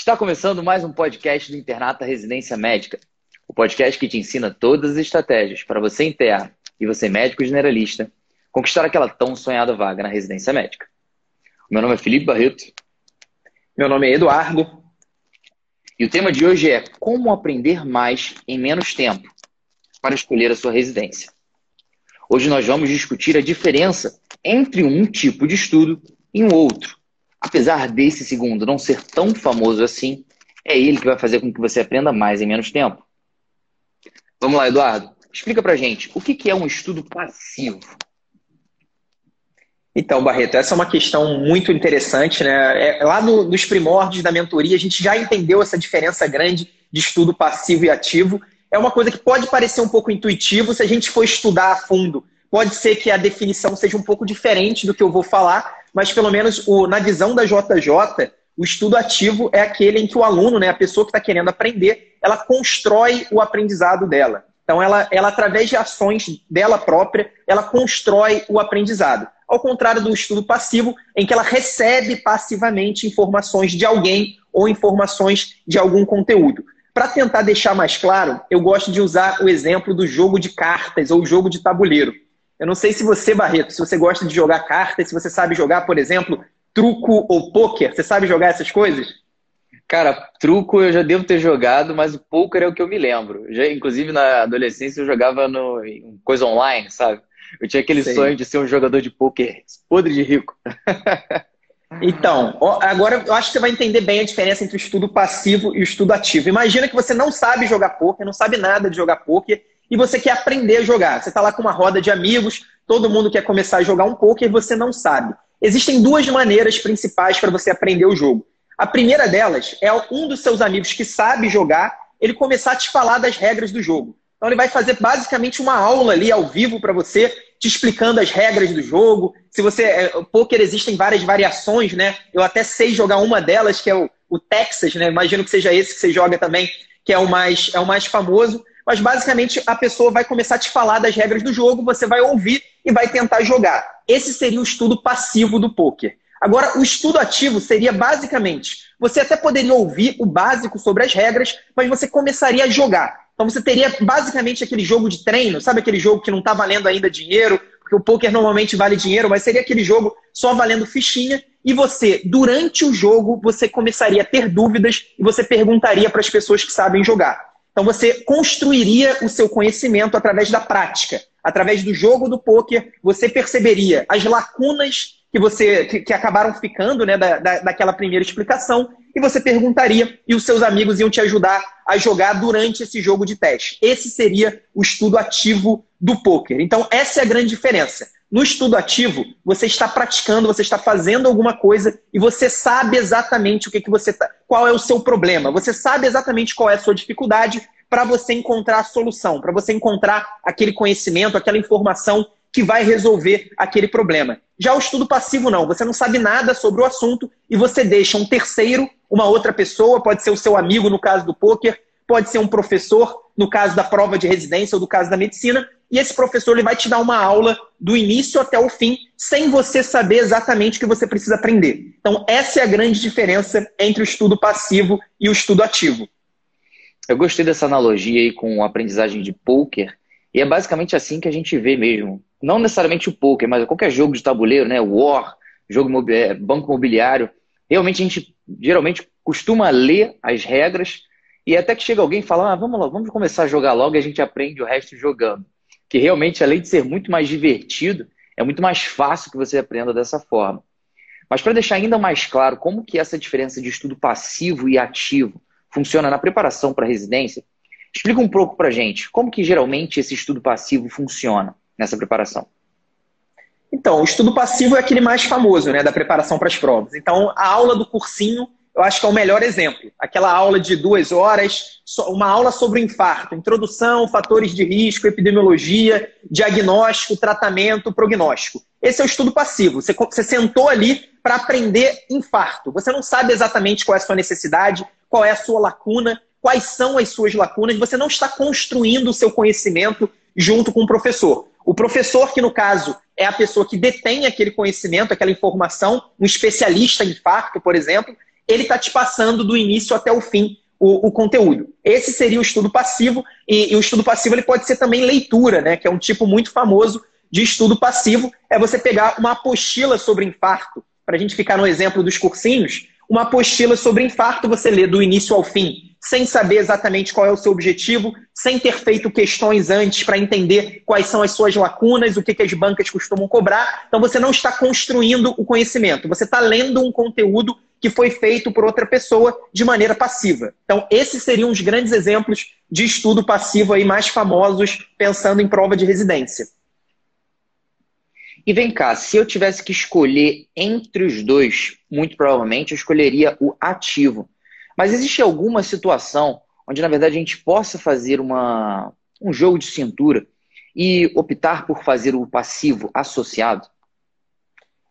Está começando mais um podcast do Internato Residência Médica, o podcast que te ensina todas as estratégias para você interno e você médico generalista conquistar aquela tão sonhada vaga na residência médica. Meu nome é Felipe Barreto. Meu nome é Eduardo. E o tema de hoje é como aprender mais em menos tempo para escolher a sua residência. Hoje nós vamos discutir a diferença entre um tipo de estudo e um outro. Apesar desse segundo não ser tão famoso assim, é ele que vai fazer com que você aprenda mais em menos tempo. Vamos lá, Eduardo. Explica pra gente o que é um estudo passivo. Então, Barreto, essa é uma questão muito interessante, né? É, lá no, nos primórdios da mentoria, a gente já entendeu essa diferença grande de estudo passivo e ativo. É uma coisa que pode parecer um pouco intuitivo se a gente for estudar a fundo. Pode ser que a definição seja um pouco diferente do que eu vou falar, mas pelo menos o, na visão da JJ, o estudo ativo é aquele em que o aluno, né, a pessoa que está querendo aprender, ela constrói o aprendizado dela. Então, ela, ela, através de ações dela própria, ela constrói o aprendizado. Ao contrário do estudo passivo, em que ela recebe passivamente informações de alguém ou informações de algum conteúdo. Para tentar deixar mais claro, eu gosto de usar o exemplo do jogo de cartas ou jogo de tabuleiro. Eu não sei se você, Barreto, se você gosta de jogar cartas, se você sabe jogar, por exemplo, truco ou pôquer. Você sabe jogar essas coisas? Cara, truco eu já devo ter jogado, mas o poker é o que eu me lembro. Já, inclusive, na adolescência, eu jogava no, em coisa online, sabe? Eu tinha aquele Sei. sonho de ser um jogador de pôquer podre de rico. Então, agora eu acho que você vai entender bem a diferença entre o estudo passivo e o estudo ativo. Imagina que você não sabe jogar poker, não sabe nada de jogar poker, e você quer aprender a jogar. Você está lá com uma roda de amigos, todo mundo quer começar a jogar um poker e você não sabe. Existem duas maneiras principais para você aprender o jogo. A primeira delas é um dos seus amigos que sabe jogar, ele começar a te falar das regras do jogo. Então ele vai fazer basicamente uma aula ali ao vivo para você, te explicando as regras do jogo. Se você. É, poker existem várias variações, né? Eu até sei jogar uma delas, que é o, o Texas, né? Imagino que seja esse que você joga também, que é o mais, é o mais famoso. Mas basicamente a pessoa vai começar a te falar das regras do jogo, você vai ouvir e vai tentar jogar. Esse seria o estudo passivo do poker. Agora, o estudo ativo seria basicamente, você até poderia ouvir o básico sobre as regras, mas você começaria a jogar. Então você teria basicamente aquele jogo de treino, sabe aquele jogo que não está valendo ainda dinheiro, porque o poker normalmente vale dinheiro, mas seria aquele jogo só valendo fichinha, e você, durante o jogo, você começaria a ter dúvidas e você perguntaria para as pessoas que sabem jogar. Então você construiria o seu conhecimento através da prática. Através do jogo do poker, você perceberia as lacunas que você que, que acabaram ficando né, da, da, daquela primeira explicação e você perguntaria e os seus amigos iam te ajudar a jogar durante esse jogo de teste. Esse seria o estudo ativo do poker. Então essa é a grande diferença. No estudo ativo, você está praticando, você está fazendo alguma coisa e você sabe exatamente o que, que você tá, qual é o seu problema. Você sabe exatamente qual é a sua dificuldade para você encontrar a solução, para você encontrar aquele conhecimento, aquela informação que vai resolver aquele problema. Já o estudo passivo não, você não sabe nada sobre o assunto e você deixa um terceiro, uma outra pessoa, pode ser o seu amigo no caso do poker, pode ser um professor no caso da prova de residência ou do caso da medicina, e esse professor ele vai te dar uma aula do início até o fim, sem você saber exatamente o que você precisa aprender. Então, essa é a grande diferença entre o estudo passivo e o estudo ativo. Eu gostei dessa analogia aí com a aprendizagem de poker, e é basicamente assim que a gente vê mesmo não necessariamente o poker, mas qualquer jogo de tabuleiro, né? War, jogo é, banco imobiliário. Realmente a gente geralmente costuma ler as regras e até que chega alguém e fala, ah, vamos vamos começar a jogar logo e a gente aprende o resto jogando. Que realmente, além de ser muito mais divertido, é muito mais fácil que você aprenda dessa forma. Mas para deixar ainda mais claro como que essa diferença de estudo passivo e ativo funciona na preparação para residência, explica um pouco para gente como que geralmente esse estudo passivo funciona nessa preparação? Então, o estudo passivo é aquele mais famoso, né, da preparação para as provas. Então, a aula do cursinho, eu acho que é o melhor exemplo. Aquela aula de duas horas, uma aula sobre o infarto, introdução, fatores de risco, epidemiologia, diagnóstico, tratamento, prognóstico. Esse é o estudo passivo. Você, você sentou ali para aprender infarto. Você não sabe exatamente qual é a sua necessidade, qual é a sua lacuna, quais são as suas lacunas. Você não está construindo o seu conhecimento junto com o professor. O professor, que no caso é a pessoa que detém aquele conhecimento, aquela informação, um especialista em infarto, por exemplo, ele está te passando do início até o fim o, o, conteúdo. Esse seria o estudo passivo, e, e, o estudo passivo ele pode ser também leitura, né? Que é um tipo muito famoso de estudo passivo. É você pegar uma apostila sobre infarto, para a gente ficar no exemplo dos cursinhos, uma apostila sobre infarto você lê do início ao fim sem saber exatamente qual é o seu objetivo, sem ter feito questões antes para entender quais são as suas lacunas, o que, que as bancas costumam cobrar. Então você não está construindo o conhecimento, você está lendo um conteúdo que foi feito por outra pessoa de maneira passiva. Então, esses seriam os grandes exemplos de estudo passivo aí mais famosos, pensando em prova de residência. E vem cá, se eu tivesse que escolher entre os dois, muito provavelmente eu escolheria o ativo. Mas existe alguma situação onde, na verdade, a gente possa fazer uma, um jogo de cintura e optar por fazer o passivo associado?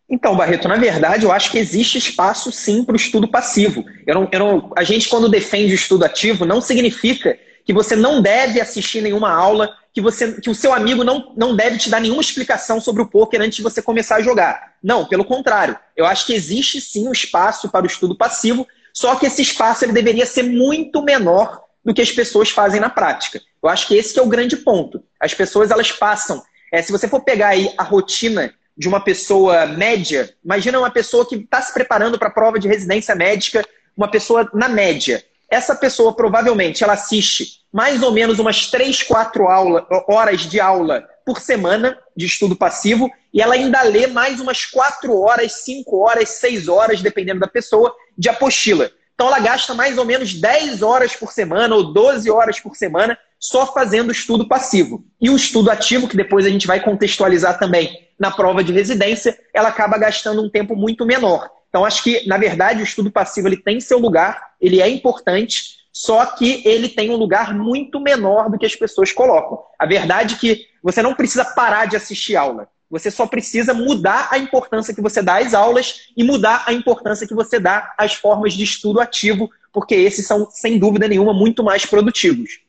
Então, Barreto, na verdade, eu acho que existe espaço sim para o estudo passivo. Eu não, eu não, a gente, quando defende o estudo ativo, não significa que você não deve assistir nenhuma aula, que, você, que o seu amigo não, não deve te dar nenhuma explicação sobre o poker antes de você começar a jogar. Não, pelo contrário. Eu acho que existe sim um espaço para o estudo passivo só que esse espaço ele deveria ser muito menor do que as pessoas fazem na prática. Eu acho que esse que é o grande ponto. As pessoas elas passam. É, se você for pegar aí a rotina de uma pessoa média, imagina uma pessoa que está se preparando para a prova de residência médica, uma pessoa na média. Essa pessoa provavelmente ela assiste mais ou menos umas 3, 4 aula, horas de aula por semana de estudo passivo e ela ainda lê mais umas 4 horas, 5 horas, 6 horas, dependendo da pessoa, de apostila. Então ela gasta mais ou menos 10 horas por semana ou 12 horas por semana só fazendo estudo passivo. E o estudo ativo, que depois a gente vai contextualizar também na prova de residência, ela acaba gastando um tempo muito menor. Então acho que, na verdade, o estudo passivo ele tem seu lugar, ele é importante, só que ele tem um lugar muito menor do que as pessoas colocam. A verdade é que você não precisa parar de assistir aula. Você só precisa mudar a importância que você dá às aulas e mudar a importância que você dá às formas de estudo ativo, porque esses são, sem dúvida nenhuma, muito mais produtivos.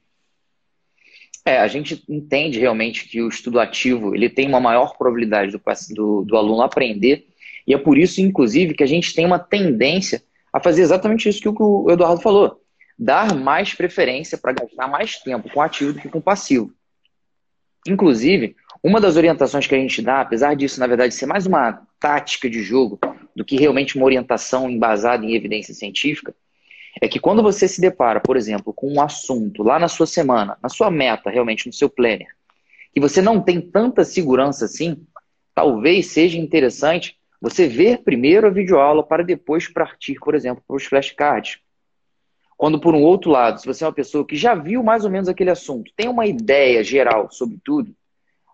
É, a gente entende realmente que o estudo ativo ele tem uma maior probabilidade do, do, do aluno aprender, e é por isso, inclusive, que a gente tem uma tendência a fazer exatamente isso que o Eduardo falou: dar mais preferência para gastar mais tempo com ativo do que com passivo. Inclusive, uma das orientações que a gente dá, apesar disso, na verdade, ser mais uma tática de jogo do que realmente uma orientação embasada em evidência científica, é que quando você se depara, por exemplo, com um assunto lá na sua semana, na sua meta, realmente, no seu planner, que você não tem tanta segurança assim, talvez seja interessante você ver primeiro a videoaula para depois partir, por exemplo, para os flashcards. Quando, por um outro lado, se você é uma pessoa que já viu mais ou menos aquele assunto, tem uma ideia geral sobre tudo,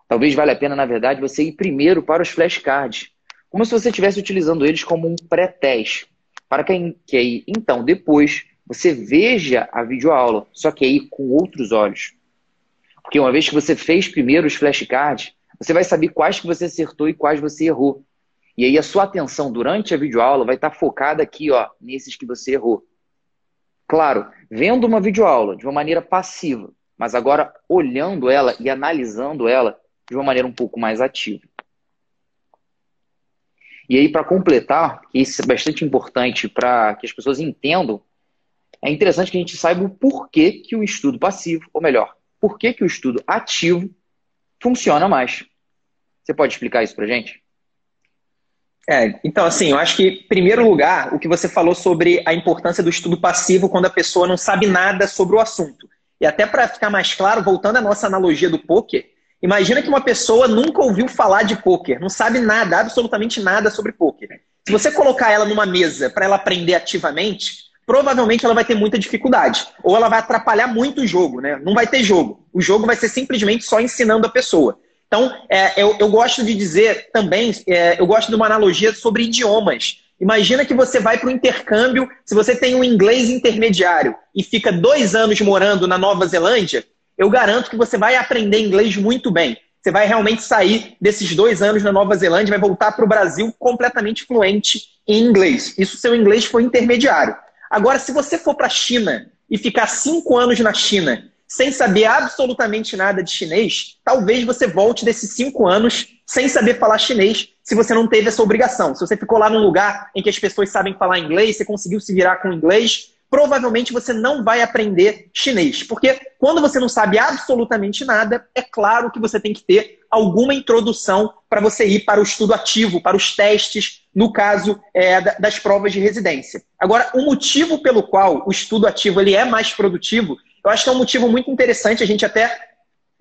Talvez valha a pena, na verdade, você ir primeiro para os flashcards, como se você estivesse utilizando eles como um pré-teste, para que, que aí, então, depois, você veja a videoaula, só que aí com outros olhos. Porque uma vez que você fez primeiro os flashcards, você vai saber quais que você acertou e quais você errou. E aí a sua atenção durante a videoaula vai estar focada aqui, ó, nesses que você errou. Claro, vendo uma videoaula de uma maneira passiva, mas agora olhando ela e analisando ela de uma maneira um pouco mais ativa. E aí, para completar, que isso é bastante importante para que as pessoas entendam, é interessante que a gente saiba o porquê que o estudo passivo, ou melhor, por que, o estudo ativo funciona mais. Você pode explicar isso para gente? É, então, assim, eu acho que, em primeiro lugar, o que você falou sobre a importância do estudo passivo quando a pessoa não sabe nada sobre o assunto. E até para ficar mais claro, voltando à nossa analogia do poker, Imagina que uma pessoa nunca ouviu falar de poker, não sabe nada, absolutamente nada sobre poker. Se você colocar ela numa mesa para ela aprender ativamente, provavelmente ela vai ter muita dificuldade. Ou ela vai atrapalhar muito o jogo, né? Não vai ter jogo. O jogo vai ser simplesmente só ensinando a pessoa. Então, é, eu, eu, gosto de dizer também, é, eu gosto de uma analogia sobre idiomas. Imagina que você vai para o intercâmbio, se você tem um inglês intermediário e fica dois anos morando na Nova Zelândia, eu garanto que você vai aprender inglês muito bem. Você vai realmente sair desses dois anos na Nova Zelândia, vai voltar para o Brasil completamente fluente em inglês. Isso seu inglês foi intermediário. Agora, se você for para a China e ficar cinco anos na China sem saber absolutamente nada de chinês, talvez você volte desses cinco anos sem saber falar chinês, se você não teve essa obrigação. Se você ficou lá num lugar em que as pessoas sabem falar inglês, você conseguiu se virar com inglês, provavelmente você não vai aprender chinês. Porque quando você não sabe absolutamente nada, é claro que você tem que ter alguma introdução para você ir para o estudo ativo, para os testes, no caso é, das provas de residência. Agora, o motivo pelo qual o estudo ativo ele é mais produtivo, eu acho que é um motivo muito interessante, a gente até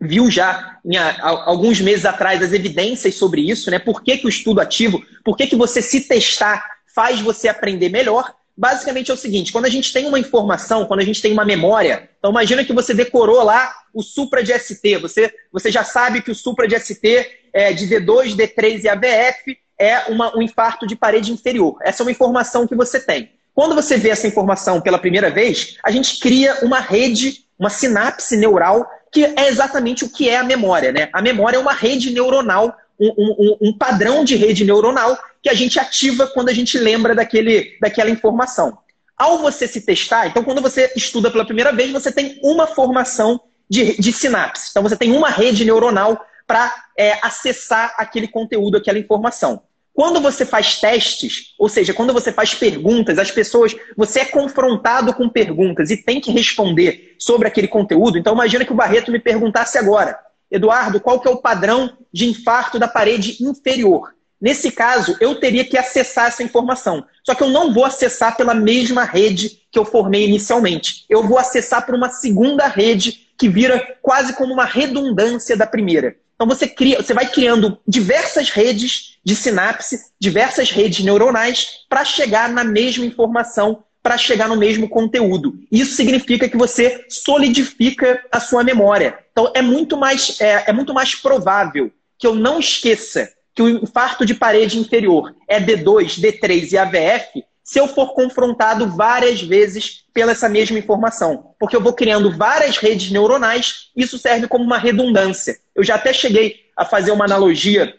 viu já em, alguns meses atrás as evidências sobre isso, né? Por que, que o estudo ativo, por que, que você se testar faz você aprender melhor? Basicamente é o seguinte: quando a gente tem uma informação, quando a gente tem uma memória, então imagina que você decorou lá o Supra de ST, você, você já sabe que o Supra de ST é de D2, D3 e AVF é uma, um infarto de parede inferior. Essa é uma informação que você tem. Quando você vê essa informação pela primeira vez, a gente cria uma rede, uma sinapse neural, que é exatamente o que é a memória. Né? A memória é uma rede neuronal um, um, padrão de rede neuronal que a gente ativa quando a gente lembra daquele, daquela informação. Ao você se testar, então quando você estuda pela primeira vez, você tem uma formação de, de sinapse. Então você tem uma rede neuronal para é, acessar aquele conteúdo, aquela informação. Quando você faz testes, ou seja, quando você faz perguntas, as pessoas, você é confrontado com perguntas e tem que responder sobre aquele conteúdo. Então imagina que o Barreto me perguntasse agora: Eduardo, qual que é o padrão de infarto da parede inferior? Nesse caso, eu teria que acessar essa informação. Só que eu não vou acessar pela mesma rede que eu formei inicialmente. Eu vou acessar por uma segunda rede que vira quase como uma redundância da primeira. Então você cria, você vai criando diversas redes de sinapse, diversas redes neuronais para chegar na mesma informação para chegar no mesmo conteúdo. Isso significa que você solidifica a sua memória. Então é muito mais, é, é muito mais provável que eu não esqueça que o infarto de parede inferior é D2, D3 e AVF se eu for confrontado várias vezes pela essa mesma informação. Porque eu vou criando várias redes neuronais, isso serve como uma redundância. Eu já até cheguei a fazer uma analogia,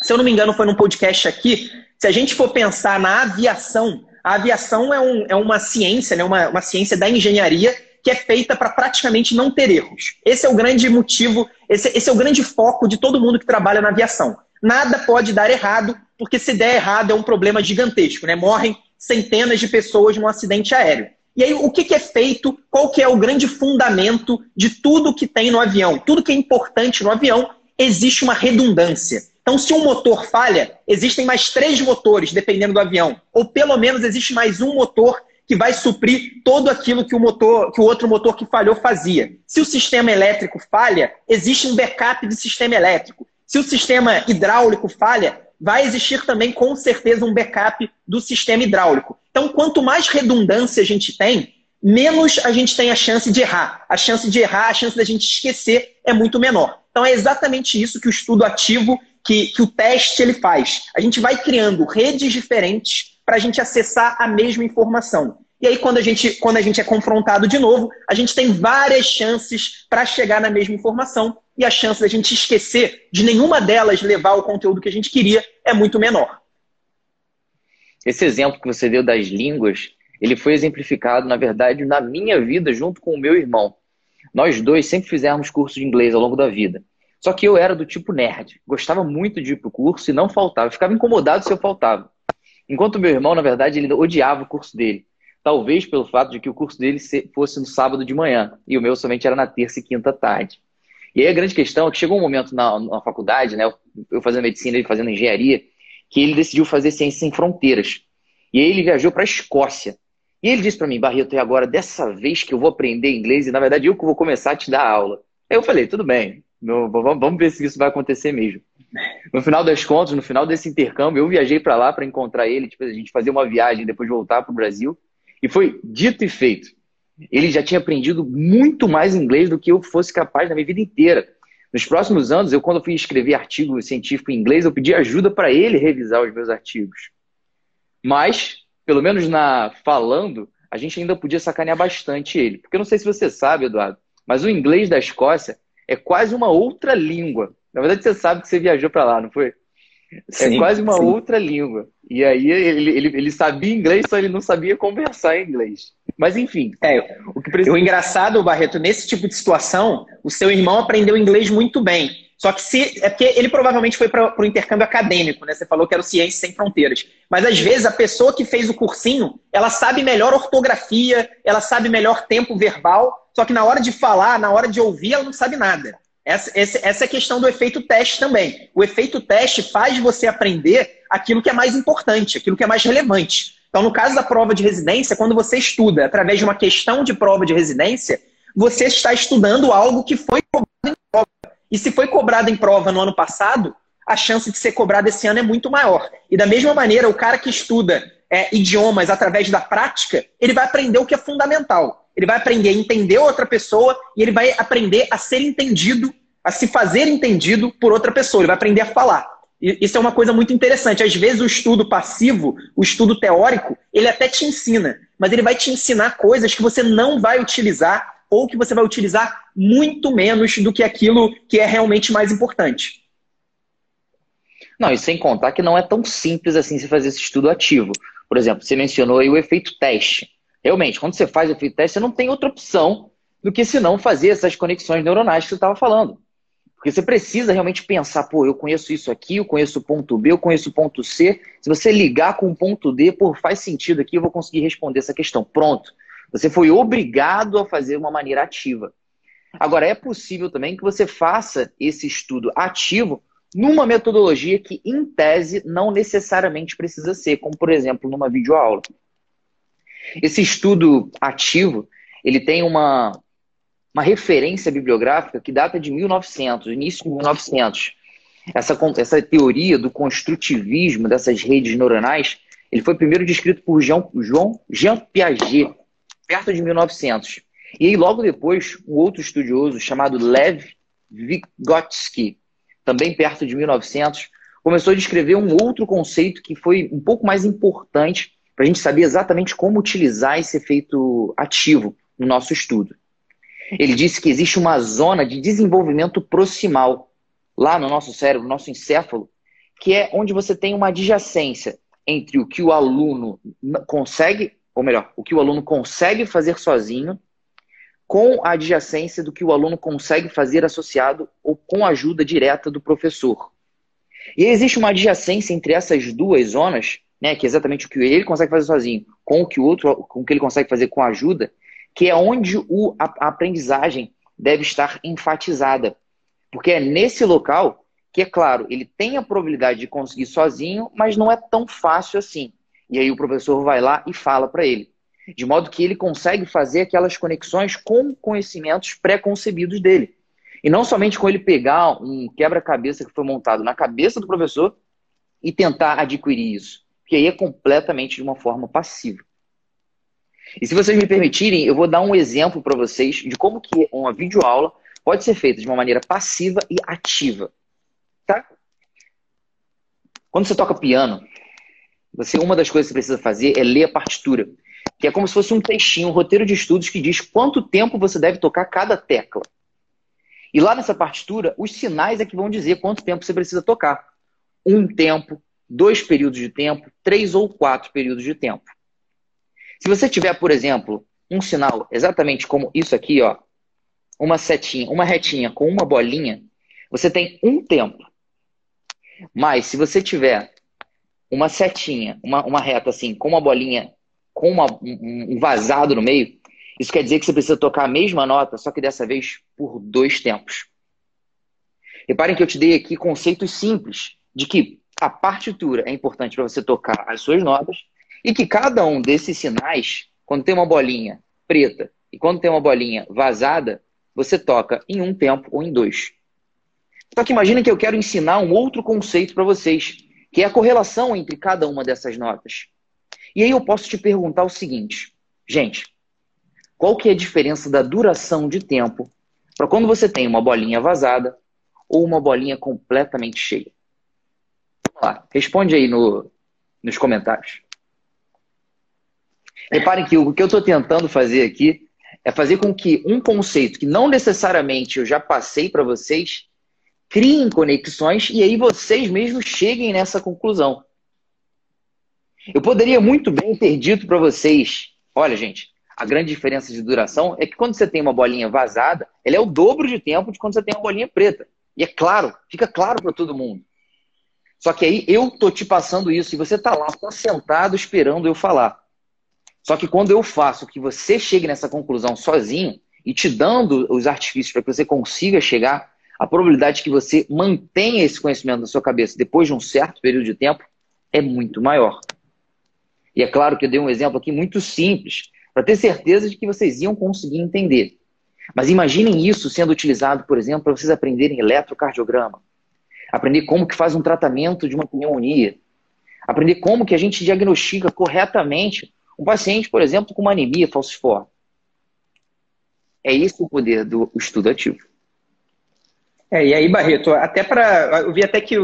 se eu não me engano, foi num podcast aqui. Se a gente for pensar na aviação, a aviação é, um, é uma ciência, né? uma, uma ciência da engenharia que é feita para praticamente não ter erros. Esse é o grande motivo, esse, esse é o grande foco de todo mundo que trabalha na aviação. Nada pode dar errado, porque se der errado é um problema gigantesco, né? Morrem centenas de pessoas num acidente aéreo. E aí, o que, que, é feito? Qual que é o grande fundamento de tudo que tem no avião? Tudo que é importante no avião, existe uma redundância. Então, se um motor falha, existem mais três motores, dependendo do avião. Ou pelo menos existe mais um motor que vai suprir todo aquilo que o motor, que o outro motor que falhou fazia. Se o sistema elétrico falha, existe um backup do sistema elétrico. Se o sistema hidráulico falha, vai existir também com certeza um backup do sistema hidráulico. Então, quanto mais redundância a gente tem, menos a gente tem a chance de errar. A chance de errar, a chance da gente esquecer é muito menor. Então, é exatamente isso que o estudo ativo que, que o teste ele faz. A gente vai criando redes diferentes para a gente acessar a mesma informação. E aí, quando a, gente, quando a gente é confrontado de novo, a gente tem várias chances para chegar na mesma informação e a chance da gente esquecer de nenhuma delas levar o conteúdo que a gente queria é muito menor. Esse exemplo que você deu das línguas, ele foi exemplificado, na verdade, na minha vida junto com o meu irmão. Nós dois sempre fizemos curso de inglês ao longo da vida. Só que eu era do tipo nerd, gostava muito de ir pro curso e não faltava, ficava incomodado se eu faltava. Enquanto meu irmão, na verdade, ele odiava o curso dele. Talvez pelo fato de que o curso dele fosse no sábado de manhã e o meu somente era na terça e quinta tarde. E aí a grande questão é que chegou um momento na, na faculdade, né, eu fazendo medicina, ele fazendo engenharia, que ele decidiu fazer ciências sem fronteiras. E aí ele viajou para a Escócia. E ele disse para mim, Barreto, e agora dessa vez que eu vou aprender inglês, e na verdade eu que vou começar a te dar aula. Aí eu falei, tudo bem, no, vamos ver se isso vai acontecer mesmo. No final das contas, no final desse intercâmbio, eu viajei para lá para encontrar ele, tipo, a gente fazer uma viagem depois voltar para o Brasil. E foi dito e feito. Ele já tinha aprendido muito mais inglês do que eu fosse capaz na minha vida inteira. Nos próximos anos, eu quando eu fui escrever artigo científico em inglês, eu pedi ajuda para ele revisar os meus artigos. Mas, pelo menos na falando, a gente ainda podia sacanear bastante ele. Porque eu não sei se você sabe, Eduardo, mas o inglês da Escócia é quase uma outra língua. Na verdade, você sabe que você viajou para lá, não foi? É sim, é quase uma sim. outra língua. E aí ele, ele, ele sabia inglês, só ele não sabia conversar em inglês. Mas enfim. É, o, que precisa... o engraçado, Barreto, nesse tipo de situação, o seu irmão aprendeu inglês muito bem. Só que se. É porque ele provavelmente foi para o intercâmbio acadêmico, né? Você falou que era o Ciência Sem Fronteiras. Mas às vezes a pessoa que fez o cursinho, ela sabe melhor ortografia, ela sabe melhor tempo verbal, só que na hora de falar, na hora de ouvir, ela não sabe nada. Essa, essa é a questão do efeito teste também. O efeito teste faz você aprender aquilo que é mais importante, aquilo que é mais relevante. Então, no caso da prova de residência, quando você estuda através de uma questão de prova de residência, você está estudando algo que foi cobrado em prova. E se foi cobrado em prova no ano passado, a chance de ser cobrado esse ano é muito maior. E da mesma maneira, o cara que estuda é, idiomas através da prática, ele vai aprender o que é fundamental. Ele vai aprender a entender outra pessoa e ele vai aprender a ser entendido, a se fazer entendido por outra pessoa. Ele vai aprender a falar. E isso é uma coisa muito interessante. Às vezes o estudo passivo, o estudo teórico, ele até te ensina, mas ele vai te ensinar coisas que você não vai utilizar ou que você vai utilizar muito menos do que aquilo que é realmente mais importante. Não, e sem contar que não é tão simples assim se fazer esse estudo ativo. Por exemplo, você mencionou aí o efeito teste. Realmente, quando você faz o efeito teste, você não tem outra opção do que se não fazer essas conexões neuronais que você estava falando. Porque você precisa realmente pensar, pô, eu conheço isso aqui, eu conheço o ponto B, eu conheço o ponto C. Se você ligar com o ponto D, pô, faz sentido aqui, eu vou conseguir responder essa questão. Pronto. Você foi obrigado a fazer de uma maneira ativa. Agora, é possível também que você faça esse estudo ativo numa metodologia que, em tese, não necessariamente precisa ser, como, por exemplo, numa videoaula. Esse estudo ativo, ele tem uma, uma referência bibliográfica que data de 1900, início de 1900. Essa, essa teoria do construtivismo dessas redes neuronais, ele foi primeiro descrito por Jean, João Jean Piaget, perto de 1900. E aí, logo depois, um outro estudioso chamado Lev Vygotsky, também perto de 1900, começou a descrever um outro conceito que foi um pouco mais importante para a gente saber exatamente como utilizar esse efeito ativo no nosso estudo. Ele disse que existe uma zona de desenvolvimento proximal lá no nosso cérebro, no nosso encéfalo, que é onde você tem uma adjacência entre o que o aluno consegue ou melhor, o que o aluno consegue fazer sozinho, com a adjacência do que o aluno consegue fazer associado ou com a ajuda direta do professor. E existe uma adjacência entre essas duas zonas, né, que é exatamente o que ele consegue fazer sozinho, com o que o outro, com o que ele consegue fazer com ajuda, que é onde o, a, a aprendizagem deve estar enfatizada. Porque é nesse local que, é claro, ele tem a probabilidade de conseguir sozinho, mas não é tão fácil assim. E aí o professor vai lá e fala para ele. De modo que ele consegue fazer aquelas conexões com conhecimentos pré-concebidos dele. E não somente com ele pegar um quebra-cabeça que foi montado na cabeça do professor e tentar adquirir isso. Porque aí é completamente de uma forma passiva. E se vocês me permitirem, eu vou dar um exemplo para vocês de como que uma videoaula pode ser feita de uma maneira passiva e ativa. Tá? Quando você toca piano, você, uma das coisas que você precisa fazer é ler a partitura, que é como se fosse um textinho, um roteiro de estudos que diz quanto tempo você deve tocar cada tecla. E lá nessa partitura, os sinais é que vão dizer quanto tempo você precisa tocar. Um tempo, dois períodos de tempo, três ou quatro períodos de tempo. Se você tiver, por exemplo, um sinal exatamente como isso aqui, ó, uma setinha, uma retinha com uma bolinha, você tem um tempo. Mas se você tiver uma setinha, uma, uma reta assim, com uma bolinha, com uma, um, um vazado no meio, isso quer dizer que você precisa tocar a mesma nota, só que dessa vez por dois tempos. Reparem que eu te dei aqui conceitos simples de que a partitura é importante para você tocar as suas notas e que cada um desses sinais, quando tem uma bolinha preta e quando tem uma bolinha vazada, você toca em um tempo ou em dois. Só que imagina que eu quero ensinar um outro conceito para vocês, que é a correlação entre cada uma dessas notas. E aí eu posso te perguntar o seguinte, gente, qual que é a diferença da duração de tempo para quando você tem uma bolinha vazada ou uma bolinha completamente cheia? Lá, responde aí no, nos comentários. Reparem que o que eu estou tentando fazer aqui é fazer com que um conceito que não necessariamente eu já passei para vocês criem conexões e aí vocês mesmos cheguem nessa conclusão. Eu poderia muito bem ter dito para vocês: olha, gente, a grande diferença de duração é que quando você tem uma bolinha vazada, ela é o dobro de tempo de quando você tem uma bolinha preta. E é claro, fica claro para todo mundo. Só que aí eu tô te passando isso e você tá lá, sentado esperando eu falar. Só que quando eu faço que você chegue nessa conclusão sozinho e te dando os artifícios para que você consiga chegar, a probabilidade que você mantenha esse conhecimento na sua cabeça depois de um certo período de tempo é muito maior. E é claro que eu dei um exemplo aqui muito simples, para ter certeza de que vocês iam conseguir entender. Mas imaginem isso sendo utilizado, por exemplo, para vocês aprenderem eletrocardiograma, aprender como que faz um tratamento de uma pneumonia, aprender como que a gente diagnostica corretamente um paciente, por exemplo, com uma anemia falciforme. É esse o poder do estudo ativo. É, e aí, Barreto, até para. Eu vi até que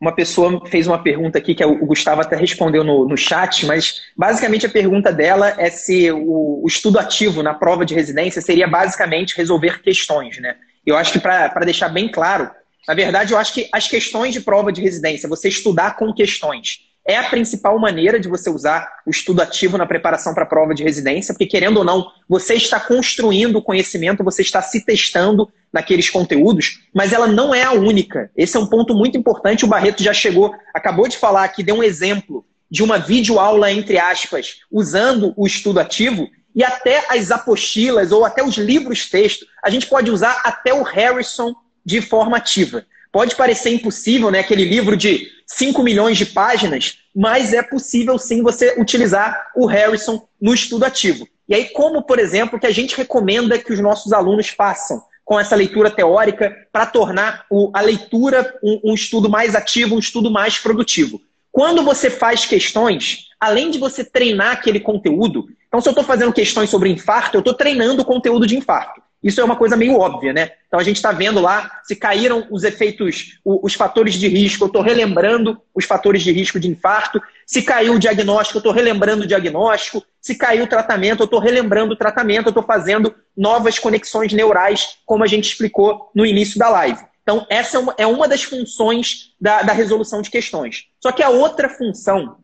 uma pessoa fez uma pergunta aqui que o Gustavo até respondeu no, no chat, mas basicamente a pergunta dela é se o, o estudo ativo na prova de residência seria basicamente resolver questões, né? Eu acho que para deixar bem claro, na verdade, eu acho que as questões de prova de residência, você estudar com questões, é a principal maneira de você usar o estudo ativo na preparação para a prova de residência, porque querendo ou não, você está construindo o conhecimento, você está se testando naqueles conteúdos, mas ela não é a única. Esse é um ponto muito importante. O Barreto já chegou, acabou de falar aqui, deu um exemplo de uma videoaula, entre aspas, usando o estudo ativo, e até as apostilas ou até os livros texto, a gente pode usar até o Harrison de forma ativa. Pode parecer impossível, né? Aquele livro de 5 milhões de páginas, mas é possível sim você utilizar o Harrison no estudo ativo. E aí, como, por exemplo, que a gente recomenda que os nossos alunos façam? com essa leitura teórica para tornar o, a leitura um, um estudo mais ativo, um estudo mais produtivo. Quando você faz questões, além de você treinar aquele conteúdo, então se eu estou fazendo questões sobre infarto, eu estou treinando o conteúdo de infarto. Isso é uma coisa meio óbvia, né? Então a gente está vendo lá se caíram os efeitos, os fatores de risco, eu estou relembrando os fatores de risco de infarto. Se caiu o diagnóstico, eu estou relembrando o diagnóstico. Se caiu o tratamento, eu estou relembrando o tratamento, eu estou fazendo novas conexões neurais, como a gente explicou no início da live. Então, essa é uma, é das funções da, da resolução de questões. Só que a outra função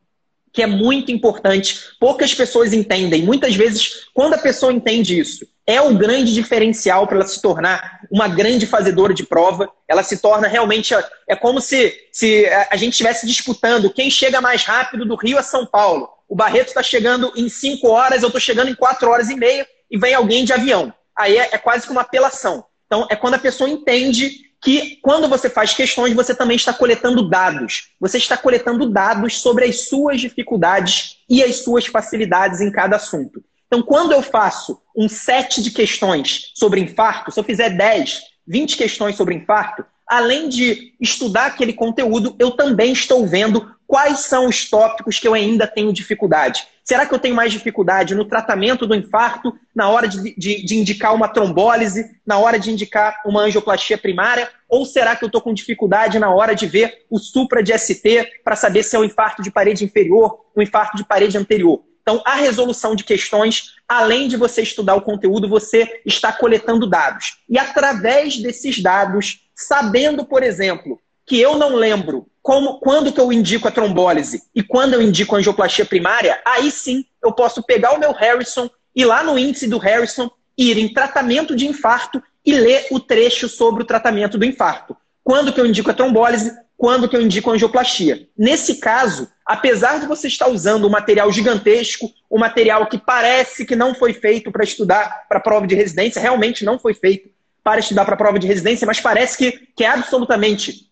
que é muito importante. Poucas pessoas entendem. Muitas vezes, quando a pessoa entende isso, é o grande diferencial para ela se tornar uma grande fazedora de prova. Ela se torna realmente. É como se, se a gente estivesse disputando quem chega mais rápido do Rio a São Paulo. O Barreto está chegando em 5 horas, eu estou chegando em 4 horas e meia e vem alguém de avião. Aí é, é quase que uma apelação. Então, é quando a pessoa entende que quando você faz questões, você também está coletando dados. Você está coletando dados sobre as suas dificuldades e as suas facilidades em cada assunto. Então, quando eu faço um set de questões sobre infarto, se eu fizer 10, 20 questões sobre infarto, além de estudar aquele conteúdo, eu também estou vendo quais são os tópicos que eu ainda tenho dificuldade. Será que eu tenho mais dificuldade no tratamento do infarto, na hora de, de, de indicar uma trombólise, na hora de indicar uma angioplastia primária? Ou será que eu estou com dificuldade na hora de ver o supra de ST para saber se é um infarto de parede inferior, um infarto de parede anterior? Então, a resolução de questões, além de você estudar o conteúdo, você está coletando dados. E através desses dados, sabendo, por exemplo, que eu não lembro como, quando que eu indico a trombólise e quando eu indico a angioplastia primária, aí sim eu posso pegar o meu Harrison, ir lá no índice do Harrison, ir em tratamento de infarto e ler o trecho sobre o tratamento do infarto. Quando que eu indico a trombólise, quando que eu indico a angioplastia. Nesse caso, apesar de você estar usando um material gigantesco, um material que parece que não foi feito para estudar para prova de residência, realmente não foi feito para estudar para prova de residência, mas parece que, que é absolutamente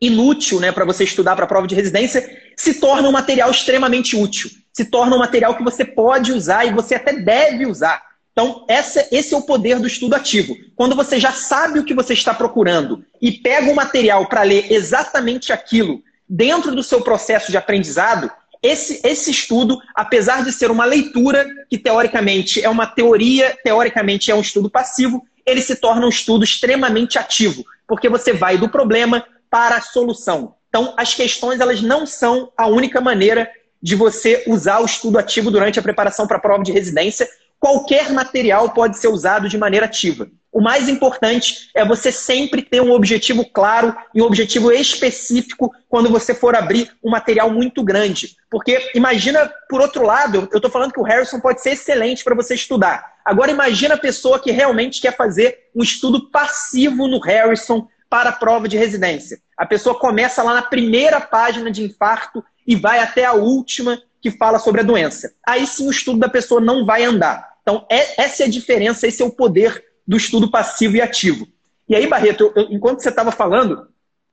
inútil né, para você estudar para prova de residência, se torna um material extremamente útil. Se torna um material que você pode usar e você até deve usar. Então, essa, esse é o poder do estudo ativo. Quando você já sabe o que você está procurando e pega o material para ler exatamente aquilo dentro do seu processo de aprendizado, esse, esse estudo, apesar de ser uma leitura, que teoricamente é uma teoria, teoricamente é um estudo passivo, ele se torna um estudo extremamente ativo, porque você vai do problema para a solução. Então, as questões elas não são a única maneira de você usar o estudo ativo durante a preparação para a prova de residência, qualquer material pode ser usado de maneira ativa. O mais importante é você sempre ter um objetivo claro e um objetivo específico quando você for abrir um material muito grande. Porque imagina, por outro lado, eu estou falando que o Harrison pode ser excelente para você estudar. Agora imagina a pessoa que realmente quer fazer um estudo passivo no Harrison para a prova de residência. A pessoa começa lá na primeira página de infarto e vai até a última que fala sobre a doença. Aí sim o estudo da pessoa não vai andar. Então, é, essa é a diferença, esse é o poder do estudo passivo e ativo. E aí, Barreto, eu, enquanto você estava falando,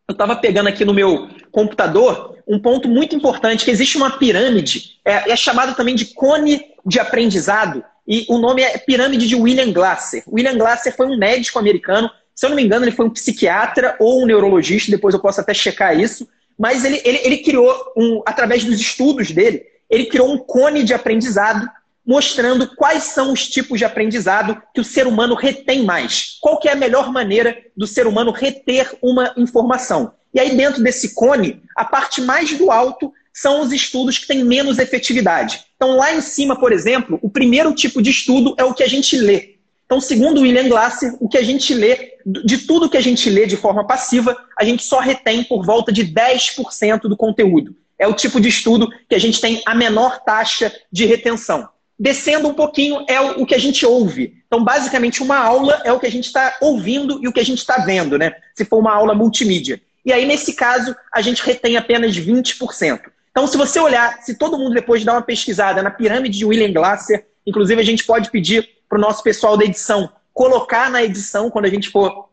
eu estava pegando aqui no meu computador um ponto muito importante, que existe uma pirâmide, é, é chamada também de cone de aprendizado, e o nome é Pirâmide de William Glasser. William Glasser foi um médico americano, se eu não me engano, ele foi um psiquiatra ou um neurologista, depois eu posso até checar isso, mas ele, ele, ele criou, um, através dos estudos dele, ele criou um cone de aprendizado mostrando quais são os tipos de aprendizado que o ser humano retém mais. Qual que é a melhor maneira do ser humano reter uma informação? E aí, dentro desse cone, a parte mais do alto são os estudos que têm menos efetividade. Então, lá em cima, por exemplo, o primeiro tipo de estudo é o que a gente lê. Então, segundo William Glasser, o que a gente lê, de tudo que a gente lê de forma passiva, a gente só retém por volta de 10% do conteúdo. É o tipo de estudo que a gente tem a menor taxa de retenção. Descendo um pouquinho é o que a gente ouve. Então, basicamente, uma aula é o que a gente está ouvindo e o que a gente está vendo, né? Se for uma aula multimídia. E aí, nesse caso, a gente retém apenas 20%. Então, se você olhar, se todo mundo depois dar uma pesquisada na pirâmide de William Glasser, inclusive a gente pode pedir para o nosso pessoal da edição colocar na edição quando a gente for